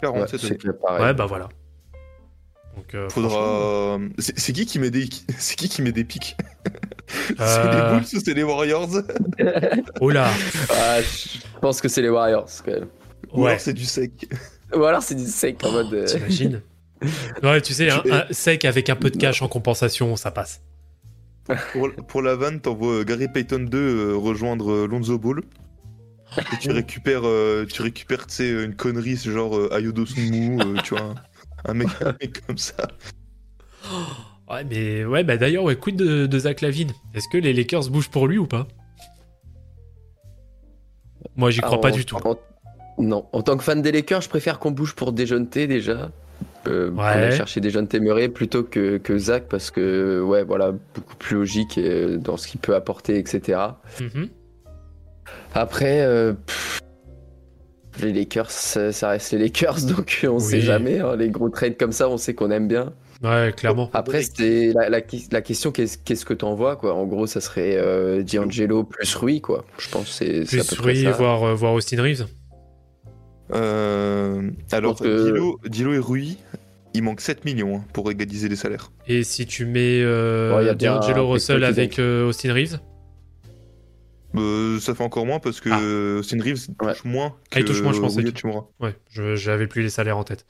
40 Ouais. Ouais, bah voilà. Donc, euh, franchement, Faudra. C'est c'est qui qui met des <laughs> C'est qui qui met des pics? <laughs> C'est Euh. les Bulls ou c'est les Warriors? Oh là <laughs> Ah, je pense que c'est les Warriors quand même. Ou Ouais, alors c'est du sec. Ou alors c'est du sec en mode. euh, t'imagines <laughs> Ouais, tu sais, un, sec avec un peu de cash en compensation, ça passe. Pour, pour la vanne, t'envoies euh, Gary Payton 2 euh, rejoindre Lonzo Ball. Et tu <laughs> récupères, euh, tu récupères, tu sais, une connerie, ce genre euh, Ayodo Sunmu, euh, tu vois, un, mec, un mec comme ça. <gasps> Ouais, mais ouais, bah d'ailleurs, ouais, quid de, de Zach Lavine? Est-ce que les Lakers bougent pour lui ou pas? Moi, j'y crois en- pas du tout. Non, en tant que fan des Lakers, je préfère qu'on bouge pour déjeuner déjà. Euh, Ouais. aille chercher des jeunes Murray plutôt que, que Zach parce que ouais voilà beaucoup plus logique euh, dans ce qu'il peut apporter etc. Mhm. Après euh, pff, les Lakers ça, reste les Lakers <laughs> donc on Oui. sait jamais hein, les gros trades comme ça on sait qu'on aime bien. Ouais, clairement. Après c'est la, la, la question qu'est-ce qu'est-ce que t'envoies quoi? En gros ça serait euh, D'Angelo plus Rui quoi je pense que c'est Plus Rui, ça. voir, euh, voir Austin Reeves. Euh, alors, que- Dilo, Dilo et Rui, il manque 7 millions hein, pour égaliser les salaires. Et si tu mets euh, Ouais, D'Angelo Russell avec euh, Austin Reeves Euh, ça fait encore moins parce que Austin Reeves touche Ouais. moins que Ah, il touche moins, je pensais Hachimura. Ouais, je j'avais plus les salaires en tête.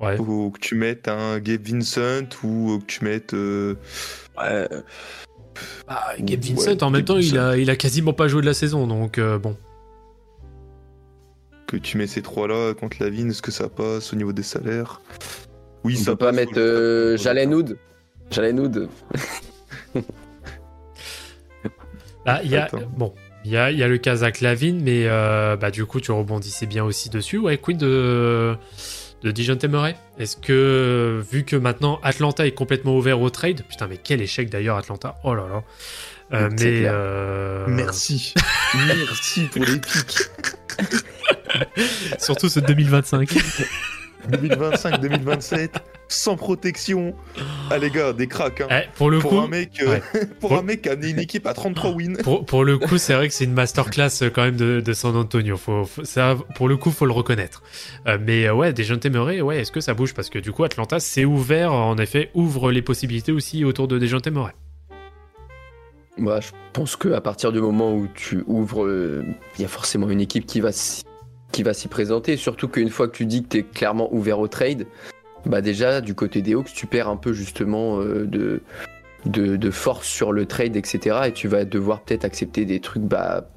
Ouais. Ou que tu mettes un Gabe Vincent ou que tu mettes. euh, Ouais. Ah, Gabe Ouais, Vincent, en même Gabe temps, il a, il a quasiment pas joué de la saison, donc euh, bon. Que tu mets ces trois-là contre la Vine, est-ce que ça passe au niveau des salaires Oui, On ça peut pas passe, mettre euh. Jalen Hood. Jalen Hood. Il <laughs> y a, bon, il y a, il y a le cas Zach Lavine, mais euh, bah, du coup, tu rebondissais bien aussi dessus. Ouais, quid de, de Dijon Murray Est-ce que, vu que maintenant Atlanta est complètement ouvert au trade, putain, mais quel échec d'ailleurs, Atlanta, oh là là. Euh, mais euh, Merci. <laughs> Merci pour les <laughs> pics. <laughs> surtout ce 2025. 2025-2027, <laughs> sans protection. Ah les gars, des cracks. Hein. Eh, pour le pour coup, un mec, euh, ouais. <laughs> pour Pour- un mec qui a une équipe à 33 wins. Pour, pour le coup, c'est vrai que c'est une masterclass euh, quand même de, de San Antonio. Faut, faut- ça, pour le coup, faut le reconnaître. Euh, mais euh, ouais, des jeunes ouais, est-ce que ça bouge? Parce que du coup, Atlanta, c'est ouvert, en effet, ouvre les possibilités aussi autour de Dejounte Murray. Moi, je pense que à partir du moment où tu ouvres, euh, il y a forcément une équipe qui va s'y- qui va s'y présenter. Surtout qu'une fois que tu dis que tu es clairement ouvert au trade, bah déjà du côté des Hawks, tu perds un peu justement euh, de, de de force sur le trade, etc. Et tu vas devoir peut-être accepter des trucs, bah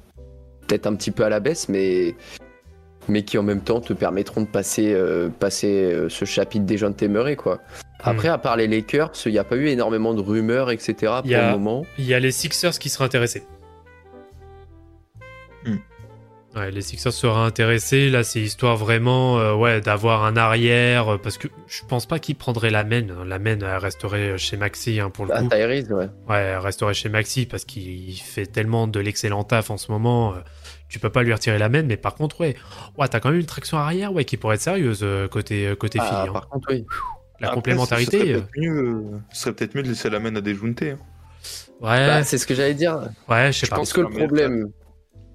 peut-être un petit peu à la baisse, mais mais qui en même temps te permettront de passer euh, passer euh, ce chapitre des gens de Murray, quoi. Après, à part les Lakers, il n'y a pas eu énormément de rumeurs, etc. pour Il y a- le moment. Il y a les Sixers qui seraient intéressés. Hmm. Ouais, les Sixers seraient intéressés. Là, c'est histoire vraiment euh, ouais, d'avoir un arrière. euh, Parce que je pense pas qu'ils prendraient la main. La main, elle resterait chez Maxi hein, pour le Ah, coup. Tyrese, ouais. Ouais, elle resterait chez Maxi parce qu'il fait tellement de l'excellent taf en ce moment. euh, Tu peux pas lui retirer la main, mais par contre, ouais, ouais t'as quand même une traction arrière ouais, qui pourrait être sérieuse côté, côté Ah, fille. hein. par contre, oui. La Après, complémentarité. Ce serait peut-être mieux, euh, peut-être mieux de laisser la main à déjounter. Hein. Ouais, Bah, c'est ce que j'allais dire. ouais, je sais je pas. pense Est-ce que le problème,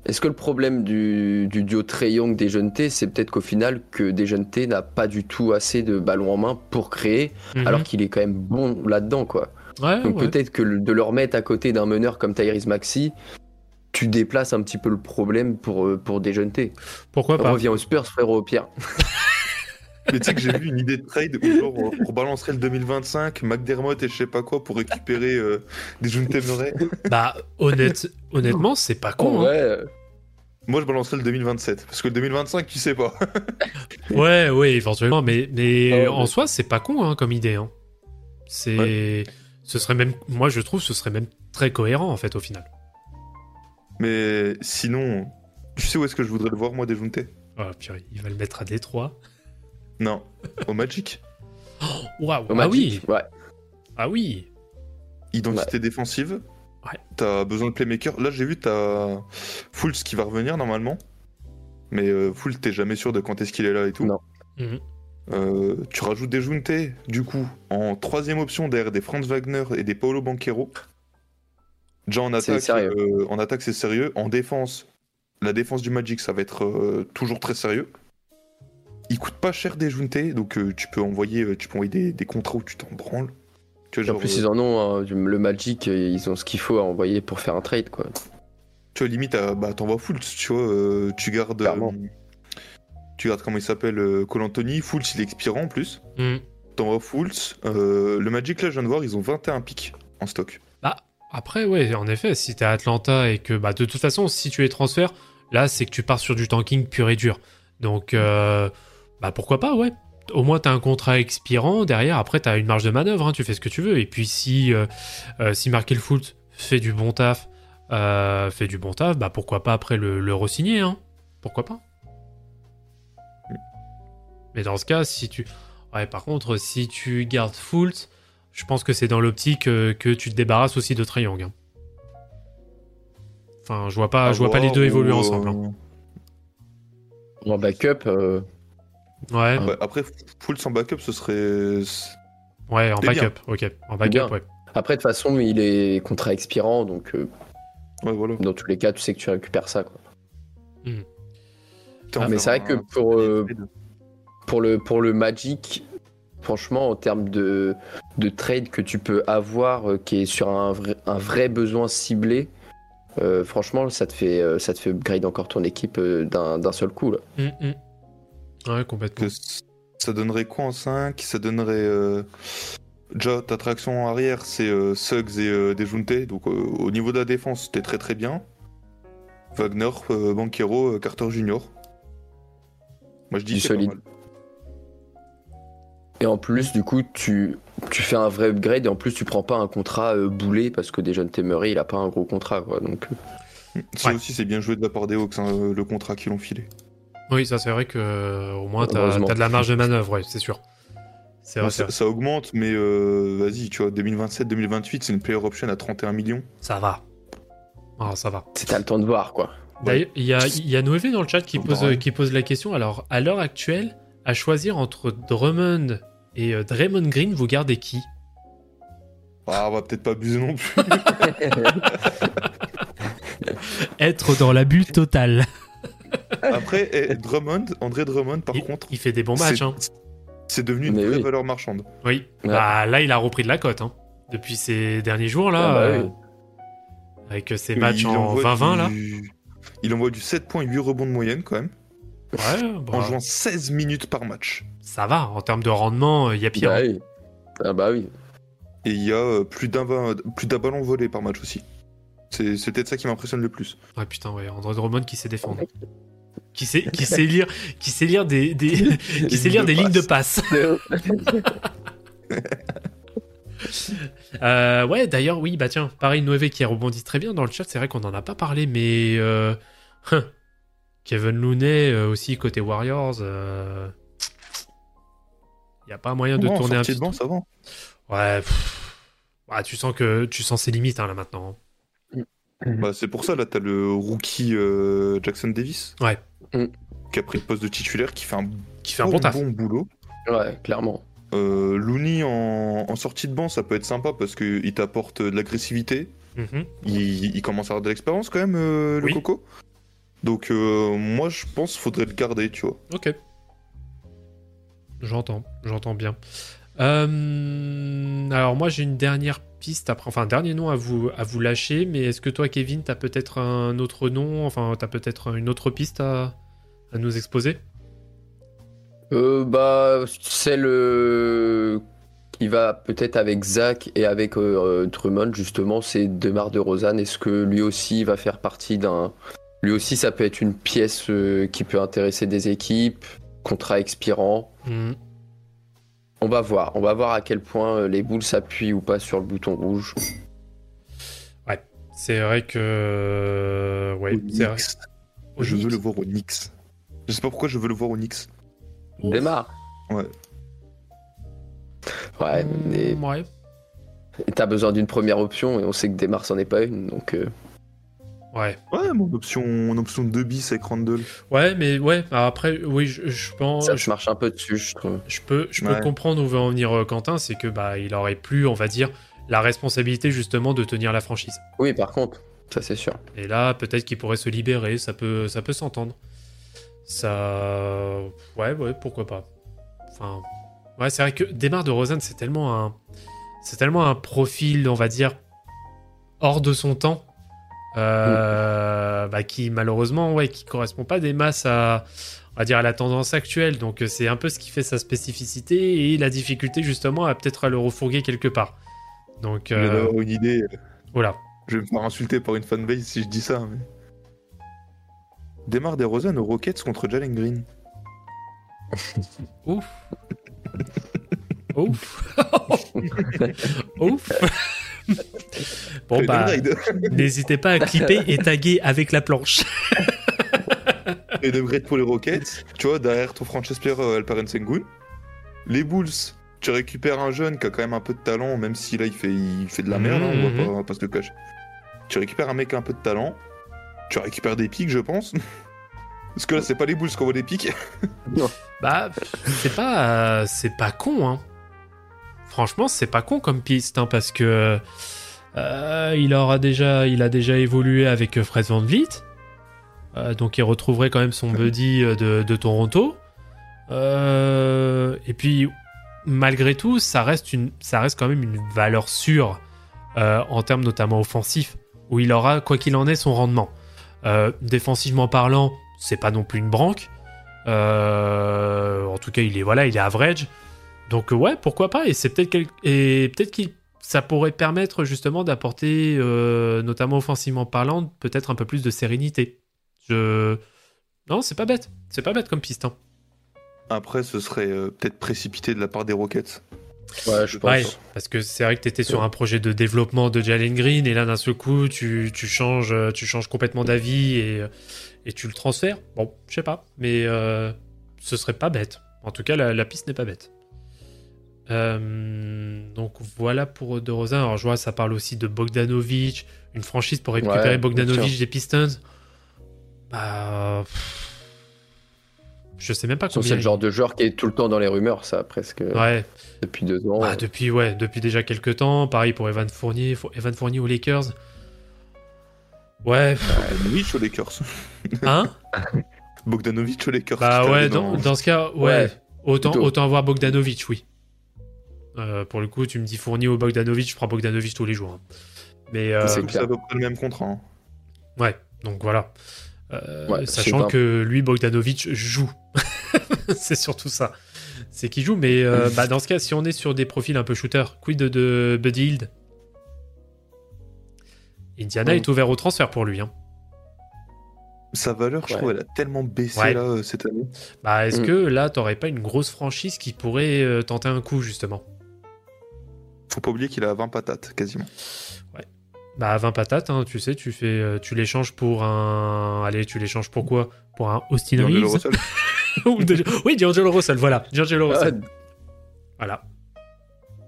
est-ce que le problème du, du duo Trey Young Dejounte, c'est peut-être qu'au final que Dejounte n'a pas du tout assez de ballons en main pour créer, Mhm. alors qu'il est quand même bon là-dedans, quoi. ouais, Donc ouais. peut-être que le- de le remettre à côté d'un meneur comme Tyrese Maxi, tu déplaces un petit peu le problème pour euh, pour Dejounte. Pourquoi pas? Reviens aux Spurs, frérot, au pire. <laughs> Mais tu sais que j'ai vu une idée de trade où genre on rebalancerait le 2025, McDermott et je sais pas quoi pour récupérer euh, des Murray. Bah, honnête, honnêtement, c'est pas con. hein. Ouais, Moi je balancerais le 2027 parce que le 2025 tu sais pas. <laughs> Ouais, ouais, éventuellement, mais, mais Oh, en soi, c'est pas con hein, comme idée. hein. C'est, ce serait même, moi je trouve, ce serait même très cohérent en fait au final. Mais sinon, tu sais où est-ce que je voudrais le voir moi déjounter Oh purée, il va le mettre à Détroit. Non, au Magic. <gasps> Waouh, ah oui, ouais. ah oui. Identité défensive. Ouais. T'as besoin de playmaker. Là j'ai vu t'as Fultz qui va revenir normalement. Mais euh, Fultz t'es jamais sûr de quand est-ce qu'il est là et tout. Non. Mhm. Euh, tu rajoutes des Junte, du coup, en troisième option derrière des Franz Wagner et des Paolo Banquero. Déjà en C'est attaque, sérieux. euh, en attaque c'est sérieux. En défense, la défense du Magic ça va être euh, toujours très sérieux. Il coûte pas cher des donc euh, tu peux envoyer, euh, tu peux envoyer des, des contrats où tu t'en branles. Tu vois, En plus, euh, ils en ont hein, le Magic, ils ont ce qu'il faut à envoyer pour faire un trade, quoi. tu vois, limite, à- bah, t'envoies Fultz, tu vois, euh, tu gardes. Euh, tu gardes comment il s'appelle, euh, Cole Anthony. Fultz, il est expirant en plus. Mhm. T'envoies Fultz. Euh, le Magic, là, je viens de voir, ils ont 21 pics en stock. Après, ouais, en effet, si t'es à Atlanta et que, bah, de toute façon, si tu les transfères, là, c'est que tu pars sur du tanking pur et dur. Donc, euh, bah, pourquoi pas, ouais. Au moins, t'as un contrat expirant. Derrière, après, t'as une marge de manœuvre. hein, tu fais ce que tu veux. Et puis, si, euh, euh, si Markel fait du bon taf, euh, fait du bon taf, bah, pourquoi pas après le, le re-signer, hein. Pourquoi pas Mais dans ce cas, si tu. Ouais, par contre, si tu gardes Fultz, je pense que c'est dans l'optique euh, que tu te débarrasses aussi de Trae Young. hein. Enfin, je vois pas, je vois pas les deux évoluer ensemble. hein. En backup, euh, Ouais, Ouais, après, full sans backup, ce serait. ouais, en backup. Ok, en backup, ouais. après, de toute façon, il est contrat expirant, donc euh, Ouais, voilà. dans tous les cas, tu sais que tu récupères ça. Quoi. Ah, mais c'est vrai que pour, euh, Pour le, pour le Magic, franchement, en termes de, de trade que tu peux avoir, euh, qui est sur un vrai, un vrai besoin ciblé, euh, franchement, ça te, fait, euh, ça te fait upgrade encore ton équipe euh, d'un d'un seul coup. Là. Hum, hum. Ouais, complètement. que ça donnerait quoi en 5 Ça donnerait. euh, Déjà, ta traction arrière, c'est euh, Suggs et euh, Dejounte. Donc, euh, au niveau de la défense, c'était très très bien. Wagner, euh, Banquero, euh, Carter Junior. Moi, je dis c'est solide. Et en plus, du coup, tu, tu fais un vrai upgrade et en plus, tu prends pas un contrat euh, boulé parce que déjà, Temery, il a pas un gros contrat. Quoi, donc, Ça Ouais. aussi, c'est bien joué de la part des Hawks, hein, le contrat qu'ils ont filé. Oui, ça c'est vrai que euh, au moins t'as as de la marge de manœuvre, ouais, c'est sûr. Vrai, ça, augmente, mais euh, vas-y, tu vois, 2027-2028, c'est une player option à 31 millions. Ça va. Ah, ça va. c'est t'as le temps de voir. quoi. D'ailleurs, il y a, y a Noévé dans le chat qui pose, qui pose la question. Alors, à l'heure actuelle, à choisir entre Drummond et euh, Draymond Green, vous gardez qui? Ah, on va peut-être pas abuser non plus. <laughs> Être dans l'abus total. <laughs> <laughs> Après, eh, Drummond, André Drummond, par il, contre, il fait des bons matchs. c'est- Hein. c'est devenu une Mais vraie oui. valeur marchande. Oui. Ouais. Bah, là, il a repris de la cote. Hein. Depuis ces derniers jours, là. Ah bah euh, oui. Avec ses matchs Il en envoie 20-20, là. du- Il envoie du 7.8 rebonds de moyenne quand même, Ouais, bah, en jouant 16 minutes par match. ça va. En termes de rendement, il y a pire. Bah hein. oui. Ah bah oui. Et il y a euh, plus d'un ballon volé par match aussi. C'est peut-être ça qui m'impressionne le plus. Ah putain, ouais, André Drummond qui sait défendre. <laughs> Qui sait, qui sait lire, qui sait lire des, des- <laughs> qui sait lire de des lignes de passe. <laughs> Euh, ouais, d'ailleurs, oui, bah tiens, pareil, Noévé qui a rebondi très bien dans le chat, c'est vrai qu'on en a pas parlé, mais euh, hein, Kevin Looney euh, aussi côté Warriors, il y a pas moyen de tourner un petit de banc, ça va? Ouais, pff, ouais, tu sens que tu sens ses limites hein, là maintenant. Bah, c'est pour ça, là, t'as le rookie euh, Jackson Davis. Ouais. Mm. Qui a pris le poste de titulaire, qui fait un Qui fait un bon taf. boulot. Ouais, clairement. Euh, Looney en, en sortie de banc, ça peut être sympa parce qu'il t'apporte de l'agressivité. Mhm. Il, il commence à avoir de l'expérience quand même, euh, le Oui. Coco. Donc, euh, moi, je pense qu'il faudrait le garder, tu vois. Ok. J'entends, j'entends bien. Euh, alors moi j'ai une dernière piste après, enfin dernier nom à vous à vous lâcher, mais est-ce que toi Kevin t'as peut-être un autre nom, enfin t'as peut-être une autre piste à, à nous exposer? Euh, bah, celle euh, qui va peut-être avec Zach et avec euh, Drummond, justement, c'est Demar de Rosanne. Est-ce que lui aussi va faire partie d'un. Lui aussi, ça peut être une pièce euh, qui peut intéresser des équipes, contrat expirant? Hmm, On va voir. On va voir à quel point euh, les boules s'appuient ou pas sur le bouton rouge. C'est vrai que ouais, Au c'est vrai. Au Je veux le voir au Knicks. Je sais pas pourquoi je veux le voir au Knicks. Démarre. Ouais. Ouais, mais Hmm, ouais. t'as besoin d'une première option et on sait que Démarre c'en est pas une. Donc, euh, Ouais. Ouais, mon option, mon option 2 bis avec Randall. Ouais, mais ouais, alors après, oui, je, je pense. ça je- marche un peu dessus, je trouve. Je peux, je peux Ouais. comprendre où veut en venir euh, Quentin, c'est que bah il aurait plus, on va dire, la responsabilité justement de tenir la franchise. Oui, par contre, ça c'est sûr. Et là, peut-être qu'il pourrait se libérer, ça peut, ça peut s'entendre. Ça, ouais, ouais, pourquoi pas. Enfin, ouais, c'est vrai que Desmar de Rosanne, c'est tellement un, c'est tellement un profil, on va dire, hors de son temps, euh, bah, qui malheureusement, ouais, qui correspond pas des masses à, on va dire, à la tendance actuelle. Donc, euh, c'est un peu ce qui fait sa spécificité et la difficulté justement à peut-être à le refourguer quelque part. Donc, euh, une idée. voilà. Je vais me faire insulter par une fanbase si je dis ça. Mais... Démarre des Rosen aux Rockets contre Jalen Green. Ouf. <laughs> Ouf. <laughs> Ouf. Bon bah, <laughs> n'hésitez pas à clipper et taguer avec la planche. Et upgrade pour les Rockets, tu vois, derrière ton franchise player euh, Alperen Sengun. Les Bulls, tu récupères un jeune qui a quand même un peu de talent, même si là il fait, il fait de la merde, hein, on, va Mhm. pas, on va pas se le cacher. Tu récupères un mec qui a un peu de talent, tu récupères des pics, je pense. <laughs> Parce que là, c'est pas les Bulls qui envoient des pics. Bah, c'est pas, c'est pas con, hein. Franchement, c'est pas con comme piste, hein, parce que euh, il aura déjà, il a déjà évolué avec euh, Fred Van Vliet, Euh, donc il retrouverait quand même son buddy de, de Toronto. Euh, et puis, malgré tout, ça reste une, ça reste quand même une valeur sûre en termes notamment offensifs, où il aura quoi qu'il en est son rendement. Défensivement parlant, c'est pas non plus une branque. En tout cas, il est voilà, il est average. Donc euh, ouais, pourquoi pas Et c'est peut-être quel- et peut-être qu'il ça pourrait permettre justement d'apporter, euh, notamment offensivement parlant, peut-être un peu plus de sérénité. Je non, c'est pas bête, c'est pas bête comme piste. hein. Après, ce serait euh, peut-être précipité de la part des Rockets. Ouais, je pense. Ouais, parce que c'est vrai que tu étais sur un projet de développement de Jalen Green et là d'un seul coup tu, tu changes tu changes complètement d'avis et, et tu le transfères. Bon, je sais pas, mais euh, ce serait pas bête. En tout cas, la, la piste n'est pas bête. Euh, donc voilà pour De Rosa. Alors je vois, ça parle aussi de Bogdanovic, une franchise pour récupérer Ouais, Bogdanovic des Pistons. Bah, pff, je sais même pas combien. c'est le genre de joueur qui est tout le temps dans les rumeurs, ça, presque Ouais, depuis deux ans. bah, depuis, ouais, depuis déjà quelques temps. Pareil pour Evan Fournier, Fo- Evan Fournier aux Lakers. Ouais, Bogdanovic aux Lakers? hein? Bogdanovic aux Lakers. Bah ouais, dans- dans, dans ce cas, ouais. Ouais, autant, plutôt. autant avoir Bogdanovic, oui. Euh, pour le coup, tu me dis Fournier ou Bogdanovic, je prends Bogdanovic tous les jours. hein. Mais euh, C'est à peu près le même contrat. hein. ouais, donc voilà. Euh, Ouais, sachant que lui, Bogdanovic, joue. <laughs> c'est surtout ça. C'est qu'il joue, mais euh, bah, dans ce cas, si on est sur des profils un peu shooter, quid de, de Buddy Hield? Indiana est ouvert au transfert pour lui. Hein. Sa valeur, je Ouais. trouve, elle a tellement baissé Ouais. là euh, cette année. Bah, est-ce Mm. que là, t'aurais pas une grosse franchise qui pourrait euh, tenter un coup, justement? Faut pas oublier qu'il a 20 patates quasiment. Bah, 20 patates, hein, tu sais, tu fais, euh, tu l'échanges pour un. Allez, tu l'échanges pour quoi? Pour un Austin Reeves <laughs> Oui, D'Angelo Russell, voilà. D'Angelo Ah, Russell. Voilà.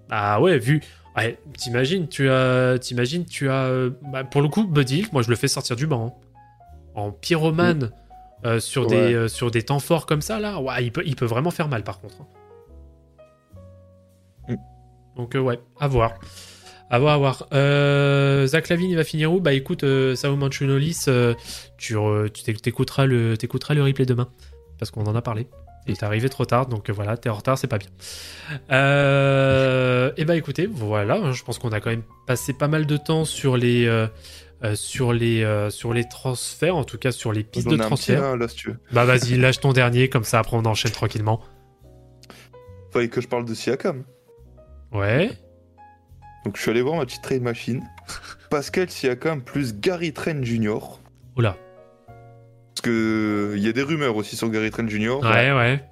Ah ouais, vu. Ouais, t'imagines, tu as. T'imagines, tu as. euh, bah, pour le coup, Buddy, moi je le fais sortir du banc. hein. En pyromane euh, sur, des, Ouais. euh, sur des temps forts comme ça, là, ouais, il, peut, il peut vraiment faire mal par contre. hein. Donc, euh, ouais, à voir. À voir, à voir. Euh, Zach Lavine, il va finir où? Bah écoute, euh, Sao Manchunolis, euh, tu, tu t'éc- t'écouteras le, t'écouteras le replay demain. Parce qu'on en a parlé. Et t'es arrivé trop tard, donc voilà, t'es en retard, c'est pas bien. Et bah écoutez, voilà, hein, je pense qu'on a quand même passé pas mal de temps sur les, sur les, sur les transferts, en tout cas sur les pistes de un transfert. là, là, si tu veux. Bah vas-y, lâche ton dernier, comme ça après on enchaîne tranquillement. Fallait que je parle de Siakam. Ouais. Donc je suis allé voir ma petite trade machine. <laughs> Pascal Siakam plus Gary Trent Jr. Oula. Parce que il y a des rumeurs aussi sur Gary Trent Jr. Ouais, ouais.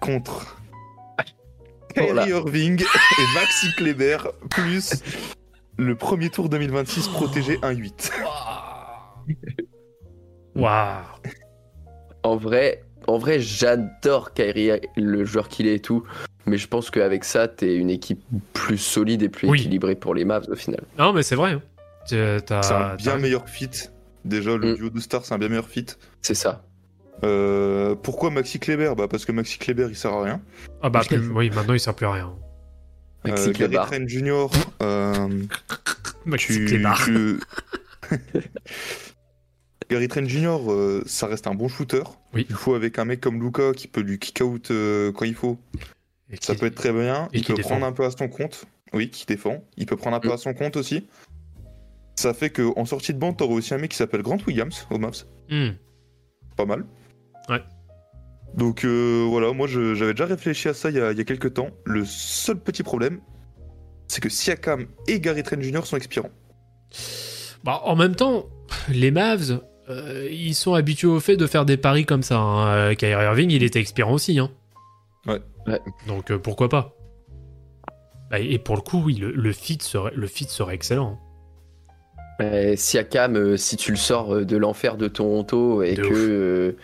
contre <laughs> Oh. Kyrie Irving et Maxi Kleber plus <laughs> le premier tour 2026 protégé 1-8. Waouh. En vrai, en vrai, j'adore Kyrie, le joueur qu'il est et tout. Mais je pense qu'avec ça, t'es une équipe plus solide et plus Oui. équilibrée pour les Mavs au final. Non, mais c'est vrai. hein. C'est un bien meilleur fit. Déjà, le Mm. duo de stars, c'est un bien meilleur fit. C'est ça. Euh, pourquoi Maxi Kleber? Bah Parce que Maxi Kleber, il sert à rien. Ah bah plus- oui, maintenant il sert plus à rien. Maxi Euh, Gary Kleber. Trent Jr., euh, <laughs> Maxi tu, Kleber. tu- <laughs> <laughs> Gary Trent Jr., euh, ça reste un bon shooter. Oui. Il faut avec un mec comme Luca qui peut lui kick out euh, quand il faut. Et Ça qui- peut être très bien. et Il peut défend. prendre un peu à son compte. Oui, qui défend. Il peut prendre un peu Mm. à son compte aussi. Ça fait qu'en sortie de banc, t'auras aussi un mec qui s'appelle Grant Williams au Mavs. Hmm. Pas mal. Ouais. Donc euh, voilà, moi j'avais déjà réfléchi à ça il y, a, il y a quelques temps. Le seul petit problème, c'est que Siakam et Gary Trent Jr. sont expirants. Bah, en même temps, les Mavs, euh, ils sont habitués au fait de faire des paris comme ça. hein. Euh, Kyrie Irving, il était expirant aussi. Hein. Ouais. Ouais. Donc euh, pourquoi pas Bah, Et pour le coup, oui, le, le fit serait, le fit serait excellent. hein. Ouais, Siakam, euh, si tu le sors euh, de l'enfer de Toronto et De que euh,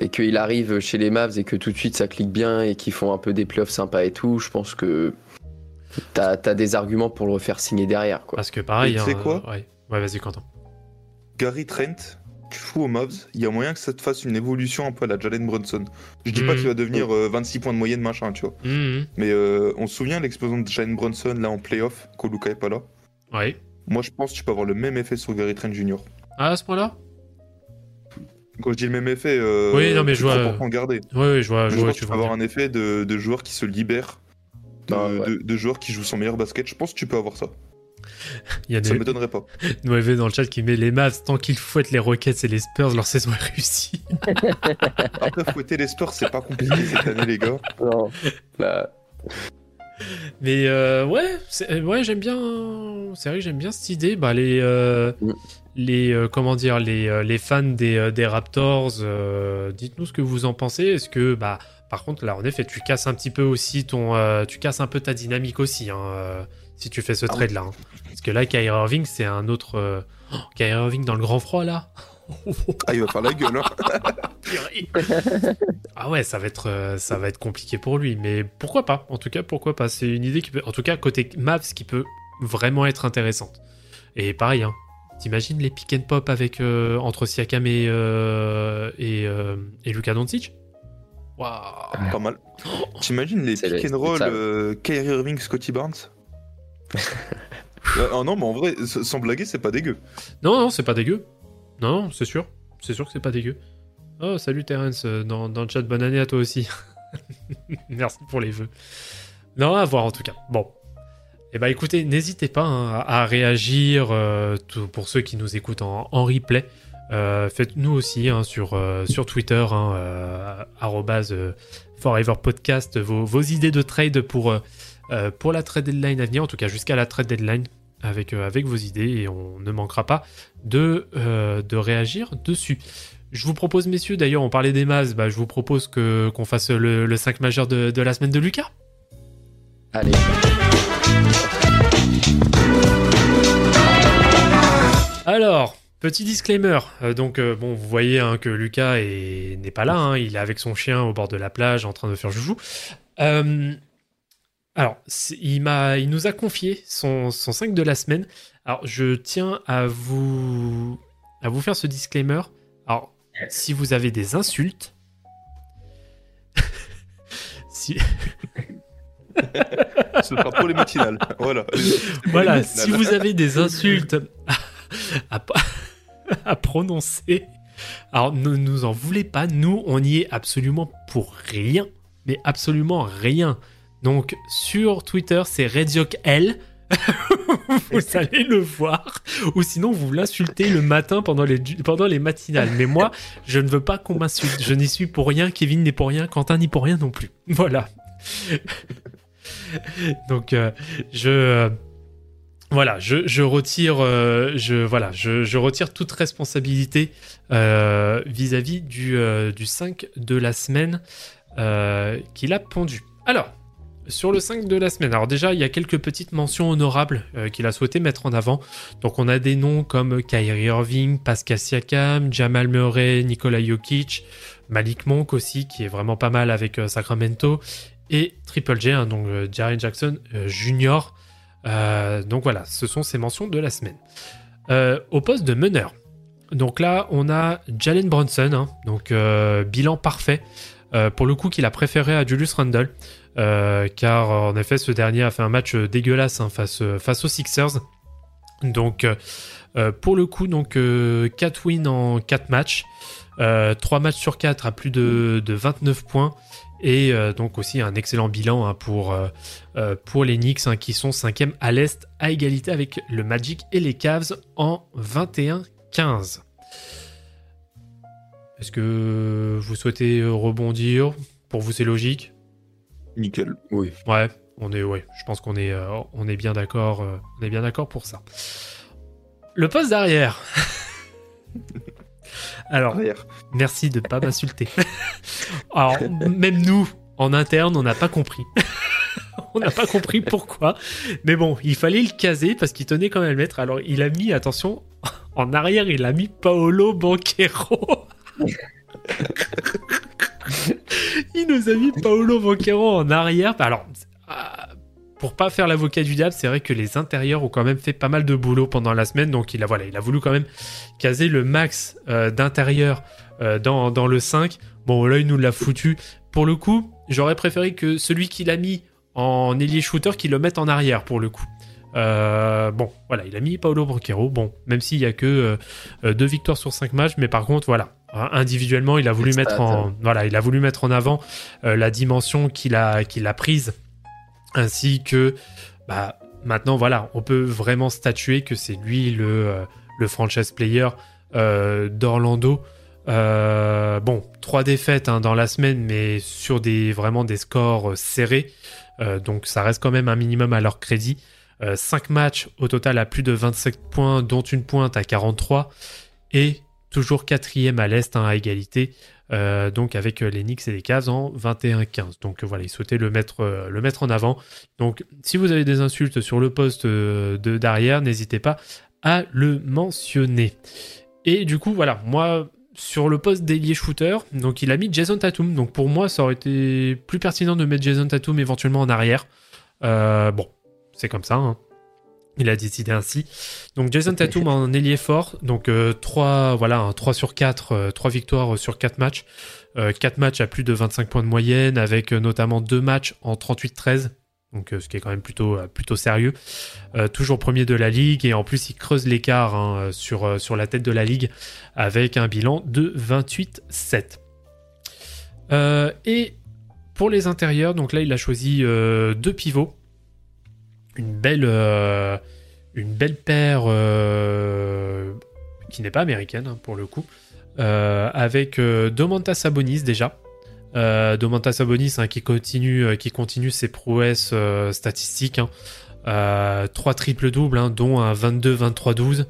et qu'il arrive chez les Mavs et que tout de suite ça clique bien et qu'ils font un peu des playoffs sympas et tout, je pense que t'as as des arguments pour le refaire signer derrière. Quoi. Parce que pareil. Tu sais hein, quoi? Ouais, ouais vas-y, Quentin. Gary Trent, fous aux Mavs, il y a moyen que ça te fasse une évolution un peu à la Jalen Brunson. Je dis pas Mhm. qu'il va devenir euh, 26 points de moyenne, machin, tu vois. Mhm. Mais euh, on se souvient de l'explosion de Jalen Brunson là en playoff, quand Luka est pas là. Ouais. Moi je pense que tu peux avoir le même effet sur Gary Trent Jr. Ah, à ce point-là? Quand je dis le même effet, euh, Oui, non, mais je vois, euh, en garder. Ouais, ouais, je vois, je Je vois pense où que tu peux avoir un effet de, de joueurs qui se libèrent, de, Ah, ouais. de- de joueurs qui jouent son meilleur basket. Je pense que tu peux avoir ça. <laughs> Il y a Ça des m'étonnerait pas. <laughs> Noévé dans le chat qui met les Mavs tant qu'ils fouettent les Rockets et les Spurs, leur saison est réussie. <laughs> Après, fouetter les Spurs, c'est pas compliqué cette année, les gars. Non. Bah, Mais euh, ouais, ouais, j'aime bien. C'est vrai que j'aime bien cette idée. Bah les euh, Mm. les euh, comment dire les, euh, les fans des, euh, des Raptors, euh, dites-nous ce que vous en pensez. Est-ce que bah par contre là en effet tu casses un petit peu aussi ton euh, tu casses un peu ta dynamique aussi hein, euh, si tu fais ce Ah trade là. Parce que là Kyrie Irving c'est un autre euh, oh, <gasps> Kyrie Irving dans le grand froid là. Ah, il va faire la gueule, hein. <laughs> Ah ouais, ça va être euh, ça va être compliqué pour lui, mais pourquoi pas? En tout cas, pourquoi pas? C'est une idée qui peut, en tout cas côté Mavs, qui peut vraiment être intéressante. Et pareil, hein, t'imagines les pick and pop avec euh, entre Siakam et euh, et, euh, et Luka Doncic? Waouh Pas mal. T'imagines les pick and roll euh, Kyrie Irving, Scotty Barnes? Oh non, mais en vrai, sans blaguer, c'est pas dégueu. Non, non, c'est pas dégueu. Non, non, c'est sûr. C'est sûr que c'est pas dégueu. Oh, salut Terence, euh, dans, dans le chat, bonne année à toi aussi. <laughs> Merci pour les vœux. Non, à voir en tout cas. Bon. Eh ben écoutez, n'hésitez pas hein, à, réagir euh, pour ceux qui nous écoutent en, replay. Euh, Faites-nous aussi hein, sur, sur Twitter, hein, euh, arrobase, euh, Forever Podcast, vos, vos idées de trade pour, euh, pour la trade deadline à venir, en tout cas jusqu'à la trade deadline, avec, euh, avec vos idées, et on ne manquera pas de, euh, de réagir dessus. Je vous propose, messieurs, d'ailleurs, on parlait des Mavs, bah, je vous propose que, qu'on fasse le, le 5 majeur de, de la semaine de Lucas. allez. Alors, petit disclaimer. Euh, donc, euh, bon, vous voyez hein, que Lucas est- n'est pas là. hein, il est avec son chien au bord de la plage en train de faire joujou. Euh, alors, il, m'a, il nous a confié son, son 5 de la semaine. Alors, je tiens à vous, à vous faire ce disclaimer. Alors, si vous avez des insultes. <laughs> si, Ce sera pour les matinales. Voilà. <laughs> Voilà, si vous avez des insultes à, à- à prononcer, alors ne nous en voulez pas, nous on y est absolument pour rien, mais absolument rien. Donc sur Twitter c'est RediockL, <laughs> vous allez le voir, ou sinon vous l'insultez le matin pendant les, pendant les matinales. Mais moi, je ne veux pas qu'on m'insulte, je n'y suis pour rien, Kevin n'est pour rien, Quentin n'y pour rien non plus. <laughs> Voilà. Donc euh, je euh, voilà, je, je retire euh, je voilà, je, je retire toute responsabilité vis-à-vis du, du 5 de la semaine qu'il a pondu. Alors, sur le 5 de la semaine, alors déjà, il y a quelques petites mentions honorables euh, qu'il a souhaité mettre en avant. Donc, on a des noms comme Kyrie Irving, Pascal Siakam, Jamal Murray, Nikola Jokic, Malik Monk aussi, qui est vraiment pas mal avec euh, Sacramento, et Triple J, hein, donc euh, Jaren Jackson euh, Junior. Donc voilà, ce sont ces mentions de la semaine. Au poste de meneur, donc là, on a Jalen Brunson, hein, donc bilan parfait. Pour le coup, qu'il a préféré à Julius Randle, euh, car en effet, ce dernier a fait un match dégueulasse hein, face, aux Sixers. Donc, euh, euh, pour le coup, donc 4 wins en 4 matchs, 3 matchs sur 4 à plus de, de 29 points, et donc aussi un excellent bilan hein, pour, les Knicks hein, qui sont 5e à l'Est à égalité avec le Magic et les Cavs en 21-15. Est-ce que vous souhaitez rebondir? Pour vous, c'est logique Nickel. Oui. Ouais, on est, ouais, je pense qu'on est, euh, on est bien d'accord, euh, on est bien d'accord pour ça. Le poste d'arrière. <laughs> Alors, Arrière. merci de pas m'insulter. <laughs> Alors, même nous, en interne, on n'a pas compris. <laughs> on n'a pas compris pourquoi. Mais bon, il fallait le caser parce qu'il tenait quand même à le mettre. Alors, il a mis, attention, En arrière, il a mis Paolo Banquero. <laughs> il nous a mis Paolo Banquero en arrière. Alors, euh, pour pas faire l'avocat du diable, c'est vrai que les intérieurs ont quand même fait pas mal de boulot pendant la semaine. Donc, il a, voilà, il a voulu quand même caser le max euh, d'intérieur euh, dans, le 5. Bon, là, il nous l'a foutu. Pour le coup, j'aurais préféré que celui qu'il a mis en ailier shooter, qu'il le mette en arrière pour le coup. Euh, bon, voilà, il a mis Paolo Banquero. Bon, même s'il y a que euh, deux victoires sur cinq matchs, mais par contre, voilà, individuellement, il a voulu mettre en, hein. voilà, il a voulu mettre en avant euh, la dimension qu'il a, qu'il a prise, ainsi que, bah, maintenant, voilà, on peut vraiment statuer que c'est lui le, euh, le franchise player euh, d'Orlando. Bon, trois défaites hein, dans la semaine, mais sur des vraiment des scores serrés. Donc ça reste quand même un minimum à leur crédit. 5 matchs au total à plus de 27 points, dont une pointe à 43. Et toujours quatrième à l'Est hein, à égalité. euh, donc avec euh, les Knicks et les Cavs en 21-15. Donc euh, voilà, ils souhaitaient le mettre, en avant. Donc si vous avez des insultes sur le poste de derrière, n'hésitez pas à le mentionner. Et du coup, voilà, moi, sur le poste d'ailier shooter, donc il a mis Jason Tatum. Donc pour moi, ça aurait été plus pertinent de mettre Jason Tatum éventuellement en arrière. Bon, c'est comme ça. hein. Il a décidé ainsi. Donc Jason Tatum en ailier fort. Donc 3, voilà, un 3 sur 4, 3 victoires sur 4 matchs. 4 matchs à plus de 25 points de moyenne, avec euh, notamment 2 matchs en 38-13. Donc, euh, ce qui est quand même plutôt, euh, plutôt sérieux. Euh, toujours premier de la ligue et en plus il creuse l'écart hein, sur, euh, sur la tête de la ligue avec un bilan de 28-7. Euh, et pour les intérieurs, donc là il a choisi euh, deux pivots. Une belle, euh, une belle paire euh, qui n'est pas américaine hein, pour le coup. Euh, avec Domantas Sabonis déjà. Domantas Sabonis hein, qui, continue, ses prouesses statistiques. hein. Euh, 3 triples doubles, hein, dont un 22-23-12.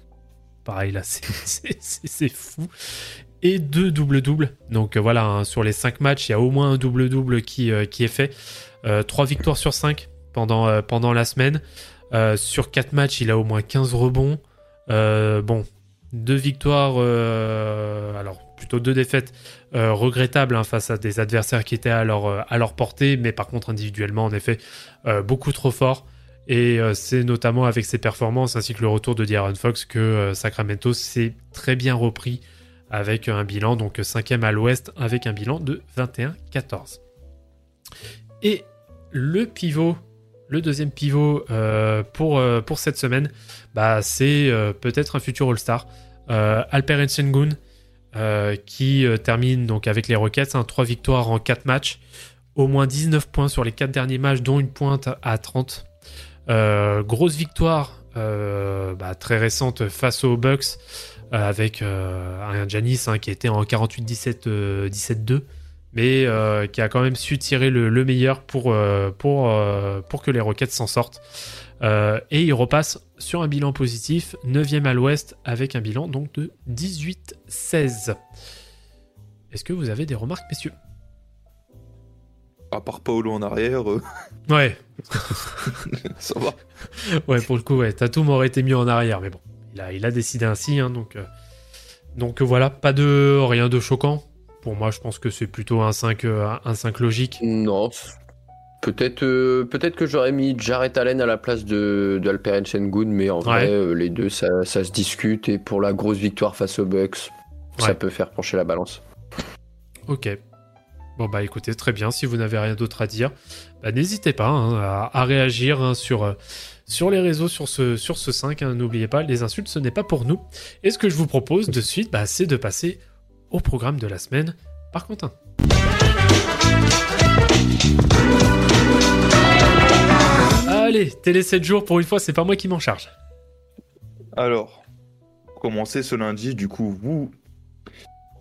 <laughs> Pareil, là, <laughs> c'est- fou. Et deux doubles-doubles. Donc voilà, sur les 5 matchs, il y a au moins un double-double qui, qui est fait. 3 victoires sur 5 pendant, euh, pendant la semaine. Euh, sur 4 matchs, il a au moins 15 rebonds. Euh, bon, deux victoires, alors plutôt deux défaites regrettables hein, face à des adversaires qui étaient à leur, à leur portée, mais par contre individuellement, en effet, beaucoup trop fort. Et c'est notamment avec ses performances ainsi que le retour de De'Aaron Fox que Sacramento s'est très bien repris avec un bilan, donc cinquième à l'ouest, avec un bilan de 21-14. Et le pivot, le deuxième pivot euh, pour, euh, pour cette semaine, bah, c'est euh, peut-être un futur All-Star. Alperen Sengun, qui termine donc avec les Rockets, 3 victoires en 4 matchs, au moins 19 points sur les 4 derniers matchs, dont une pointe à 30. Euh, grosse victoire bah, très récente face aux Bucks avec un Janis hein, qui était en 48-17 euh, 17-2 mais euh, qui a quand même su tirer le, le meilleur pour, euh, pour, euh, pour que les Rockets s'en sortent. Et il repasse sur un bilan positif, 9e à l'ouest, avec un bilan donc de 18-16. Est-ce que vous avez des remarques, messieurs? À part Paolo en arrière, <laughs> Ouais, <laughs> ça va. ouais, pour le coup, ouais, Tatum aurait été mieux en arrière, mais bon, il a, il a décidé ainsi, hein, donc, donc voilà, pas de rien de choquant. Pour moi, je pense que c'est plutôt un 5, euh, un 5 logique. Non. Peut-être euh, peut-être que j'aurais mis Jarrett Allen à la place de d'Alperen Sengun, mais en vrai, euh, les deux, ça, ça se discute. Et pour la grosse victoire face aux Bucks, Ouais. ça peut faire pencher la balance. Ok. Bon bah écoutez, très bien. Si vous n'avez rien d'autre à dire, bah, n'hésitez pas hein, à, à réagir hein, sur, euh, sur les réseaux sur ce, sur ce 5. hein. N'oubliez pas, les insultes, ce n'est pas pour nous. Et ce que je vous propose de suite, bah, c'est de passer au programme de la semaine par Quentin. Allez, télé 7 jours, pour une fois, c'est pas moi qui m'en charge. Alors, commencer ce lundi, du coup, vous,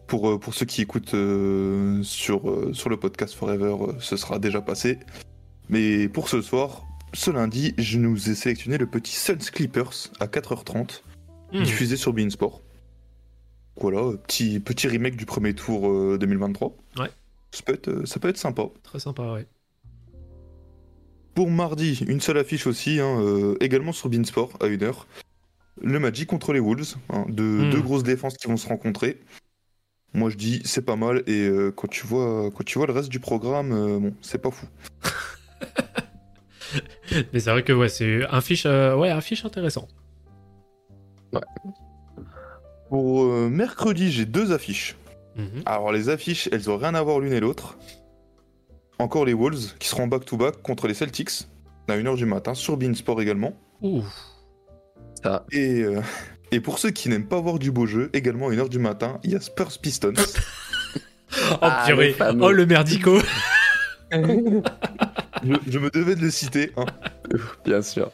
pour, euh, pour ceux qui écoutent euh, sur, euh, sur le podcast Forever, euh, ce sera déjà passé. Mais pour ce soir, ce lundi, je nous ai sélectionné le petit Suns Clippers à 4h30, Hmm. diffusé sur Beansport. Voilà, euh, petit, petit remake du premier tour euh, 2023. Ouais. Ça peut, être, euh, ça peut être sympa. Très sympa, ouais. Pour mardi, une seule affiche aussi, hein, euh, également sur Beansport à 1h. le Magic contre les Wolves. hein, de, Hmm. Deux grosses défenses qui vont se rencontrer. Moi je dis c'est pas mal et euh, quand, tu vois, quand tu vois le reste du programme, euh, bon, c'est pas fou. <laughs> Mais c'est vrai que ouais, c'est un fiche, euh, ouais, un fiche intéressant. Pour euh, mercredi, j'ai deux affiches. Mhm. Alors les affiches, elles ont rien à voir l'une et l'autre. Encore les Wolves qui seront back-to-back contre les Celtics à 1h du matin sur Beansport également. Ça. Et, euh, et pour ceux qui n'aiment pas voir du beau jeu, également à 1h du matin, il y a Spurs Pistons. <laughs> Oh Ah, purée. le. Oh le merdico. <laughs> je, je me devais de le citer. hein. Bien sûr.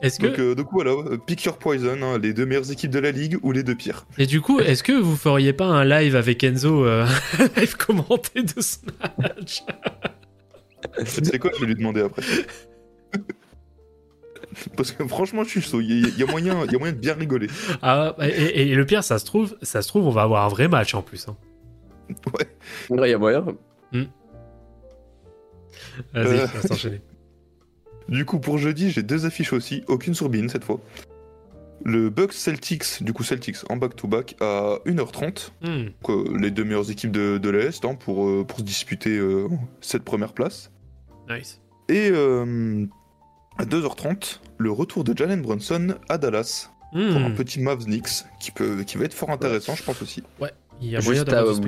Est-ce que Donc, euh, donc voilà, euh, pick your poison, hein, les deux meilleures équipes de la ligue ou les deux pires. et du coup, est-ce que vous feriez pas un live avec Enzo, euh, un <laughs> live commenté de ce match C'est quoi Je vais lui demander après. <laughs> Parce que franchement, je suis chaud. Il y, a- il y a moyen, il y a moyen de bien rigoler. Ah, et, et le pire, ça se trouve, ça se trouve, on va avoir un vrai match en plus. hein. Ouais, il y a moyen. Vas-y, Euh. on va s'enchaîner. Du coup, pour jeudi, j'ai deux affiches aussi, aucune sur Bean cette fois. Le Bucks Celtics, du coup Celtics en back-to-back à 1h30. Hmm. quoi, les deux meilleures équipes de, de l'Est hein, pour, euh, pour se disputer euh, cette première place. Nice. Et euh, à 2h30, le retour de Jalen Brunson à Dallas pour un Hmm. petit Mavs Knicks qui, peut, qui va être fort intéressant, je pense aussi. Il y a moyen Juste d'avoir t'as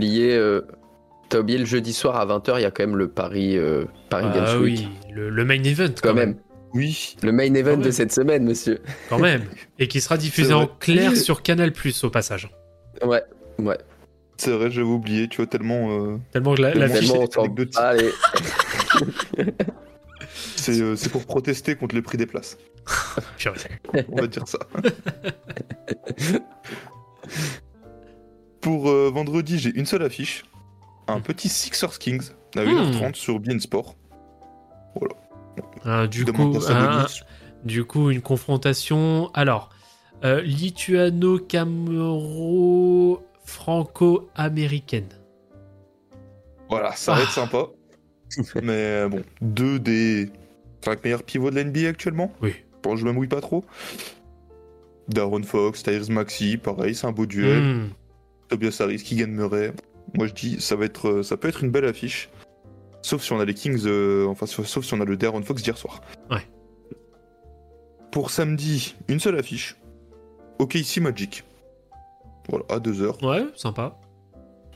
t'as oublié le jeudi soir à 20h, il y a quand même le Paris, euh, Paris Ah Games Week. oui, le, le main event quand, Quand même. même. Oui, Le main event Quand de même. cette semaine, monsieur. Quand même. Et qui sera <laughs> diffusé en clair sur Canal Plus au passage. Ouais, ouais. c'est vrai, j'avais oublié, tu vois, tellement. euh, Tellement que la, la fiche. Est. Allez, c'est euh, c'est pour protester contre le prix des places. <laughs> Purée. On va dire ça. <laughs> Pour euh, vendredi, j'ai une seule affiche. Un petit Sixers Kings à 1h30 sur Bein Sport. Ah, du, coup, un- du coup, une confrontation. Alors, euh, lituano-camero-franco-américaine. Voilà, ça va être sympa. <laughs> Mais euh, bon, deux des 5 meilleurs pivots de la NBA actuellement. Oui. Bon, je me mouille pas trop. Darren Fox, Tyrese Maxi, pareil, c'est un beau duel. Hmm. Tobias Harris, Keegan Murray. Moi je dis, ça va être, euh, ça peut être une belle affiche. Sauf si on a les Kings, euh, enfin sauf, si on a le Darren Fox d'hier soir. Ouais. Pour samedi, une seule affiche. OKC Magic. Voilà, à 2h. Ouais, sympa.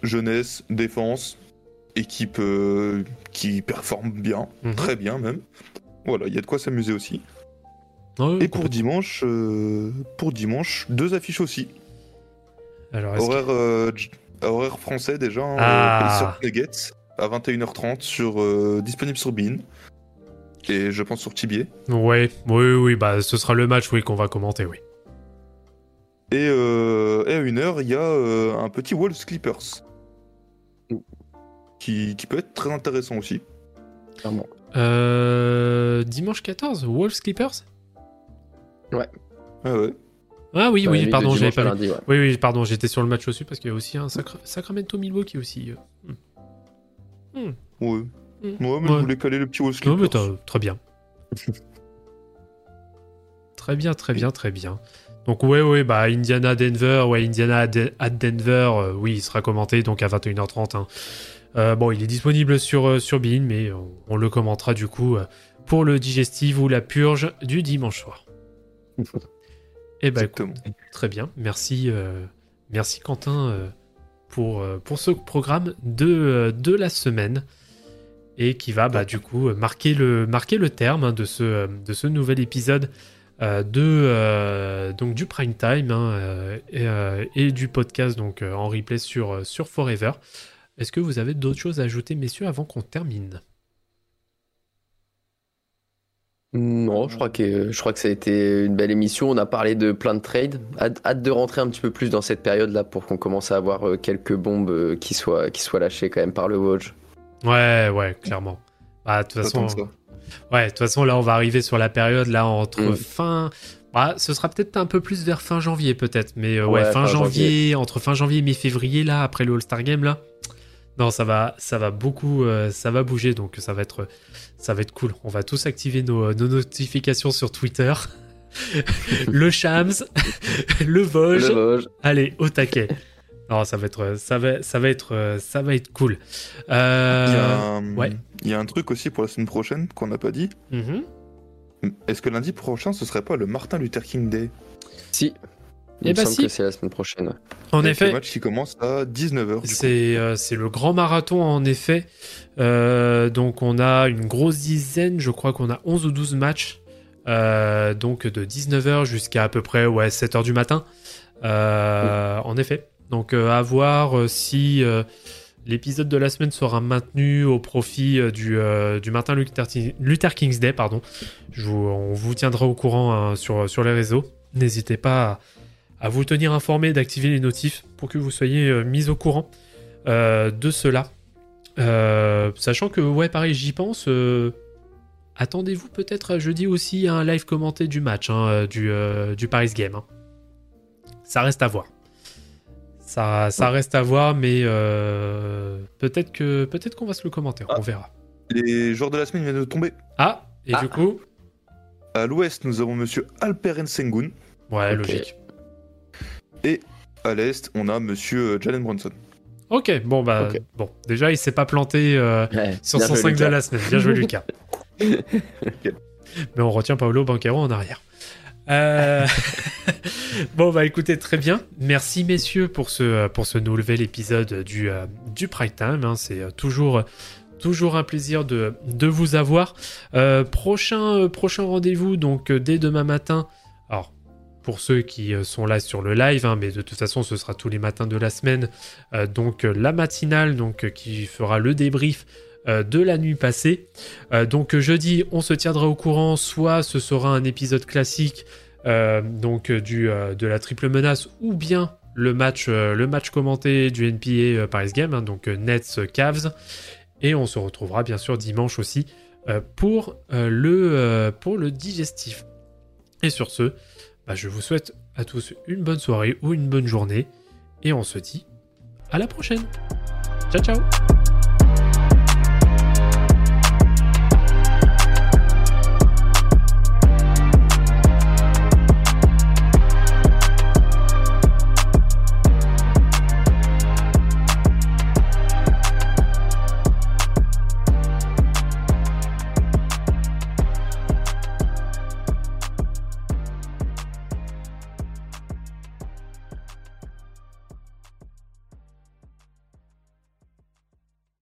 Jeunesse, défense, équipe euh, qui performe bien, Mhm. très bien même. Voilà, il y a de quoi s'amuser aussi. Et pour dimanche, euh, pour dimanche, deux affiches aussi. Alors, que- Horaire, euh, j- horaire français déjà, hein, Ah. euh, à 21h30 sur euh, disponible sur Bean et je pense sur Tibier. Ouais, oui, oui, bah ce sera le match, oui, qu'on va commenter, oui. Et, euh, et à 1h, il y a euh, un petit Wolves Clippers qui, qui peut être très intéressant aussi. clairement. Euh, dimanche 14, Wolves Clippers? Ah ouais. Ah oui, oui, pardon, j'avais pas vu. lundi, ouais. Oui, oui, pardon, j'étais sur le match aussi parce qu'il y a aussi un Sacra- Sacramento Milwaukee aussi. euh. Hmm. Ouais. Mm. Ouais, mais Ouais. je voulais caler le petit Wolves Non, mais très bien. <laughs> très bien, très bien, très bien. Donc ouais, ouais, bah Indiana Denver, ouais, Indiana à De- à Denver, euh, oui, il sera commenté donc à 21h30. hein. Euh, bon, il est disponible sur euh, sur Bein, mais on, on le commentera du coup euh, pour le digestive ou la purge du dimanche soir. <laughs> Écoute, Exactement. Très bien, merci, euh, merci Quentin euh, pour, euh, pour ce programme de, de la semaine et qui va bah, du coup marquer le, marquer le terme hein, de, ce, de ce nouvel épisode euh, de, euh, donc du prime time hein, euh, et, et du podcast donc en replay sur, sur Forever. Est-ce que vous avez d'autres choses à ajouter messieurs avant qu'on termine? Non, je crois que je crois que ça a été une belle émission. On a parlé de plein de trades. Hâte, hâte de rentrer un petit peu plus dans cette période-là pour qu'on commence à avoir euh, quelques bombes euh, qui soient qui soient lâchées quand même par le Woj. Ouais, ouais, clairement. Bah, de toute façon. Ouais, de toute façon, là, on va arriver sur la période là entre Mm. fin. Bah, ce sera peut-être un peu plus vers fin janvier, peut-être. Mais euh, ouais, Ouais, fin, fin janvier, entre fin janvier et mi-février, là, après le All-Star Game, là. Non, ça va, ça va beaucoup, euh, ça va bouger, donc ça va être, ça va être cool. On va tous activer nos, nos notifications sur Twitter <laughs> le Shams, <laughs> le Vosges. Le Vosges. Allez, au taquet. Non, ça va être, ça va, ça va être, ça va être cool. Il y, a Euh, un... ouais. il y a un truc aussi pour la semaine prochaine qu'on n'a pas dit. mhm. Est-ce que lundi prochain, ce serait pas le Martin Luther King Day? Si. Il me bah semble si. que c'est la semaine prochaine. En Avec effet, Le match qui commence à 19h. C'est euh, c'est le grand marathon en effet. Euh, donc on a une grosse dizaine, je crois qu'on a 11 ou 12 matchs. Euh, donc de 19h jusqu'à à peu près ouais, 7h du matin. Euh, En effet. Donc euh, à voir si euh, l'épisode de la semaine sera maintenu au profit euh, du, euh, du Martin Luther, Luther King's Day. Pardon. Je vous- on vous tiendra au courant hein, sur, sur les réseaux. N'hésitez pas à, vous tenir informé, d'activer les notifs pour que vous soyez euh, mis au courant euh, de cela. Euh, sachant que, ouais, pareil, j'y pense. Attendez-vous peut-être jeudi aussi à un live commenté du match, hein, du, du Paris Game. hein. Ça reste à voir. Ça, ça reste à voir, mais euh, peut-être que peut-être qu'on va se le commenter, on Ah. verra. Les joueurs de la semaine viennent de tomber. Ah, et Ah. du coup, À l'ouest, nous avons monsieur Alperen Sengun. ouais, logique. À l'est, on a monsieur euh, Jalen Brunson. Ok, bon bah Ok. bon, déjà il s'est pas planté euh, Ouais, sur son joué, 5 de la semaine. Bien joué Lucas. <laughs> Mais on retient Paolo Banquero en arrière. Euh, <laughs> bon bah écoutez très bien. Merci messieurs pour ce pour ce nouvel épisode du euh, du Prime Time. hein. C'est euh, toujours toujours un plaisir de, de vous avoir. Euh, prochain euh, prochain rendez-vous donc euh, dès demain matin. Pour ceux qui euh, sont là sur le live, hein, mais de toute façon ce sera tous les matins de la semaine. Euh, donc euh, la matinale donc qui fera le débrief de la nuit passée. Donc jeudi, on se tiendra au courant, soit ce sera un épisode classique donc de la triple menace, ou bien le match, le match commenté du NPA Paris Game, hein, donc Nets Cavs. Et on se retrouvera bien sûr dimanche aussi pour, le, pour le digestif. Et sur ce, bah, je vous souhaite à tous une bonne soirée ou une bonne journée. Et on se dit à la prochaine. Ciao ciao